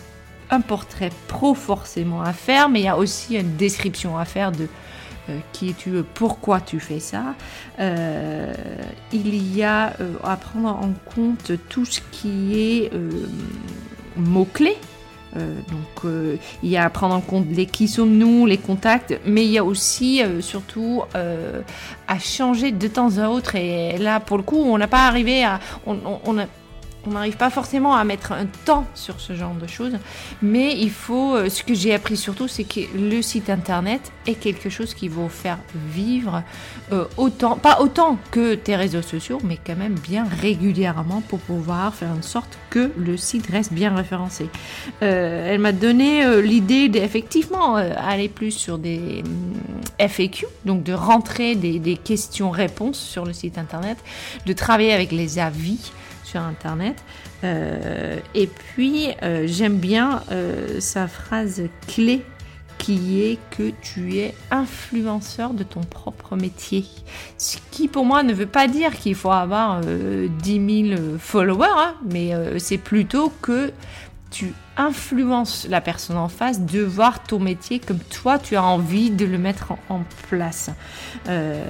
un portrait pro forcément à faire, mais il y a aussi une description à faire de euh, qui es-tu, pourquoi tu fais ça. Euh, il y a euh, à prendre en compte tout ce qui est mots-clés. donc il y a à prendre en compte les qui sommes-nous, les contacts, mais il y a aussi surtout à changer de temps à autre. Et là, pour le coup, on n'a pas arrivé à... on n'arrive pas forcément à mettre un temps sur ce genre de choses, mais il faut, euh, ce que j'ai appris surtout, c'est que le site internet est quelque chose qui va faire vivre euh, autant, pas autant que tes réseaux sociaux, mais quand même bien régulièrement pour pouvoir faire en sorte que le site reste bien référencé. Euh, elle m'a donné l'idée d'effectivement aller plus sur des mm, FAQ, donc de rentrer des, des questions-réponses sur le site internet, de travailler avec les avis. Internet. Euh, et puis, euh, j'aime bien euh, sa phrase clé qui est que tu es influenceur de ton propre métier. Ce qui pour moi ne veut pas dire qu'il faut avoir 10 000 followers, hein, mais c'est plutôt que tu influences la personne en face de voir ton métier comme toi tu as envie de le mettre en, place. Euh,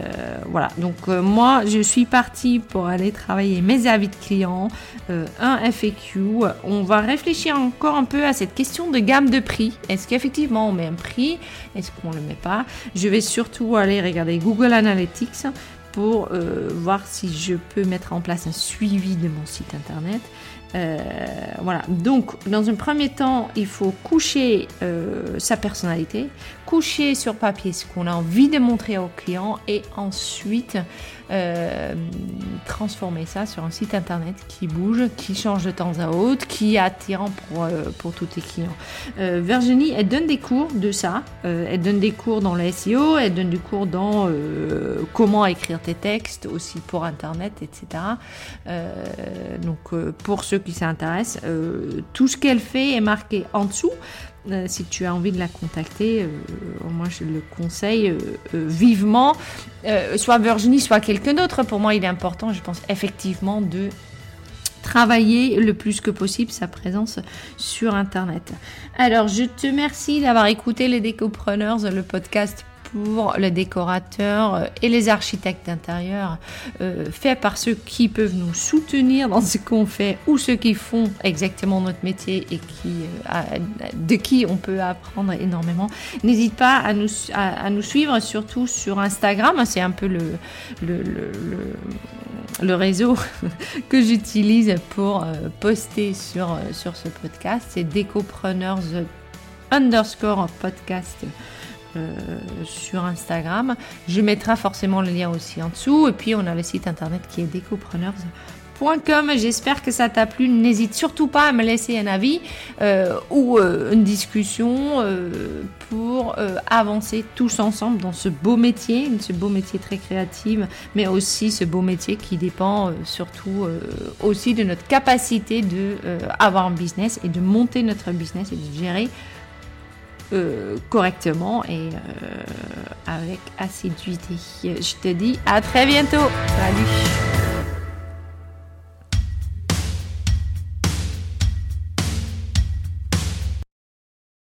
voilà, donc euh, moi je suis partie pour aller travailler mes avis de clients, euh, un FAQ. On va réfléchir encore un peu à cette question de gamme de prix. Est-ce qu'effectivement on met un prix? Est-ce qu'on le met pas? Je vais surtout aller regarder Google Analytics pour voir si je peux mettre en place un suivi de mon site internet. Euh, voilà, donc dans un premier temps, il faut coucher euh, sa personnalité, coucher sur papier ce qu'on a envie de montrer au client et ensuite euh, transformer ça sur un site internet qui bouge, qui change de temps à autre, qui est attirant pour, euh, pour tous tes clients. Euh, Virginie, elle donne des cours de ça. elle donne des cours dans le SEO, elle donne des cours dans comment écrire tes textes aussi pour internet, etc. donc pour ceux qui s'intéressent, tout ce qu'elle fait est marqué en dessous. Euh, si tu as envie de la contacter, euh, moi je le conseille euh, vivement, soit Virginie, soit quelqu'un d'autre. Pour moi, il est important, je pense effectivement, de travailler le plus que possible sa présence sur Internet. Alors, je te remercie d'avoir écouté les Décopreneurs, le podcast pour les décorateurs euh, et les architectes d'intérieur, euh, fait par ceux qui peuvent nous soutenir dans ce qu'on fait ou ceux qui font exactement notre métier et qui, euh, de qui on peut apprendre énormément. N'hésite pas à nous, suivre, surtout sur Instagram. C'est un peu le, le, le, le réseau *laughs* que j'utilise pour poster sur, sur ce podcast. C'est Décopreneurs underscore podcast euh, sur Instagram. Je mettrai forcément le lien aussi en dessous. Et puis on a le site internet qui est decopreneurs.com. J'espère que ça t'a plu. N'hésite surtout pas à me laisser un avis euh, ou euh, une discussion pour avancer tous ensemble dans ce beau métier, ce beau métier très créatif, mais aussi ce beau métier qui dépend surtout aussi de notre capacité de avoir un business et de monter notre business et de gérer euh, correctement et euh, avec assiduité. Je te dis à très bientôt. Salut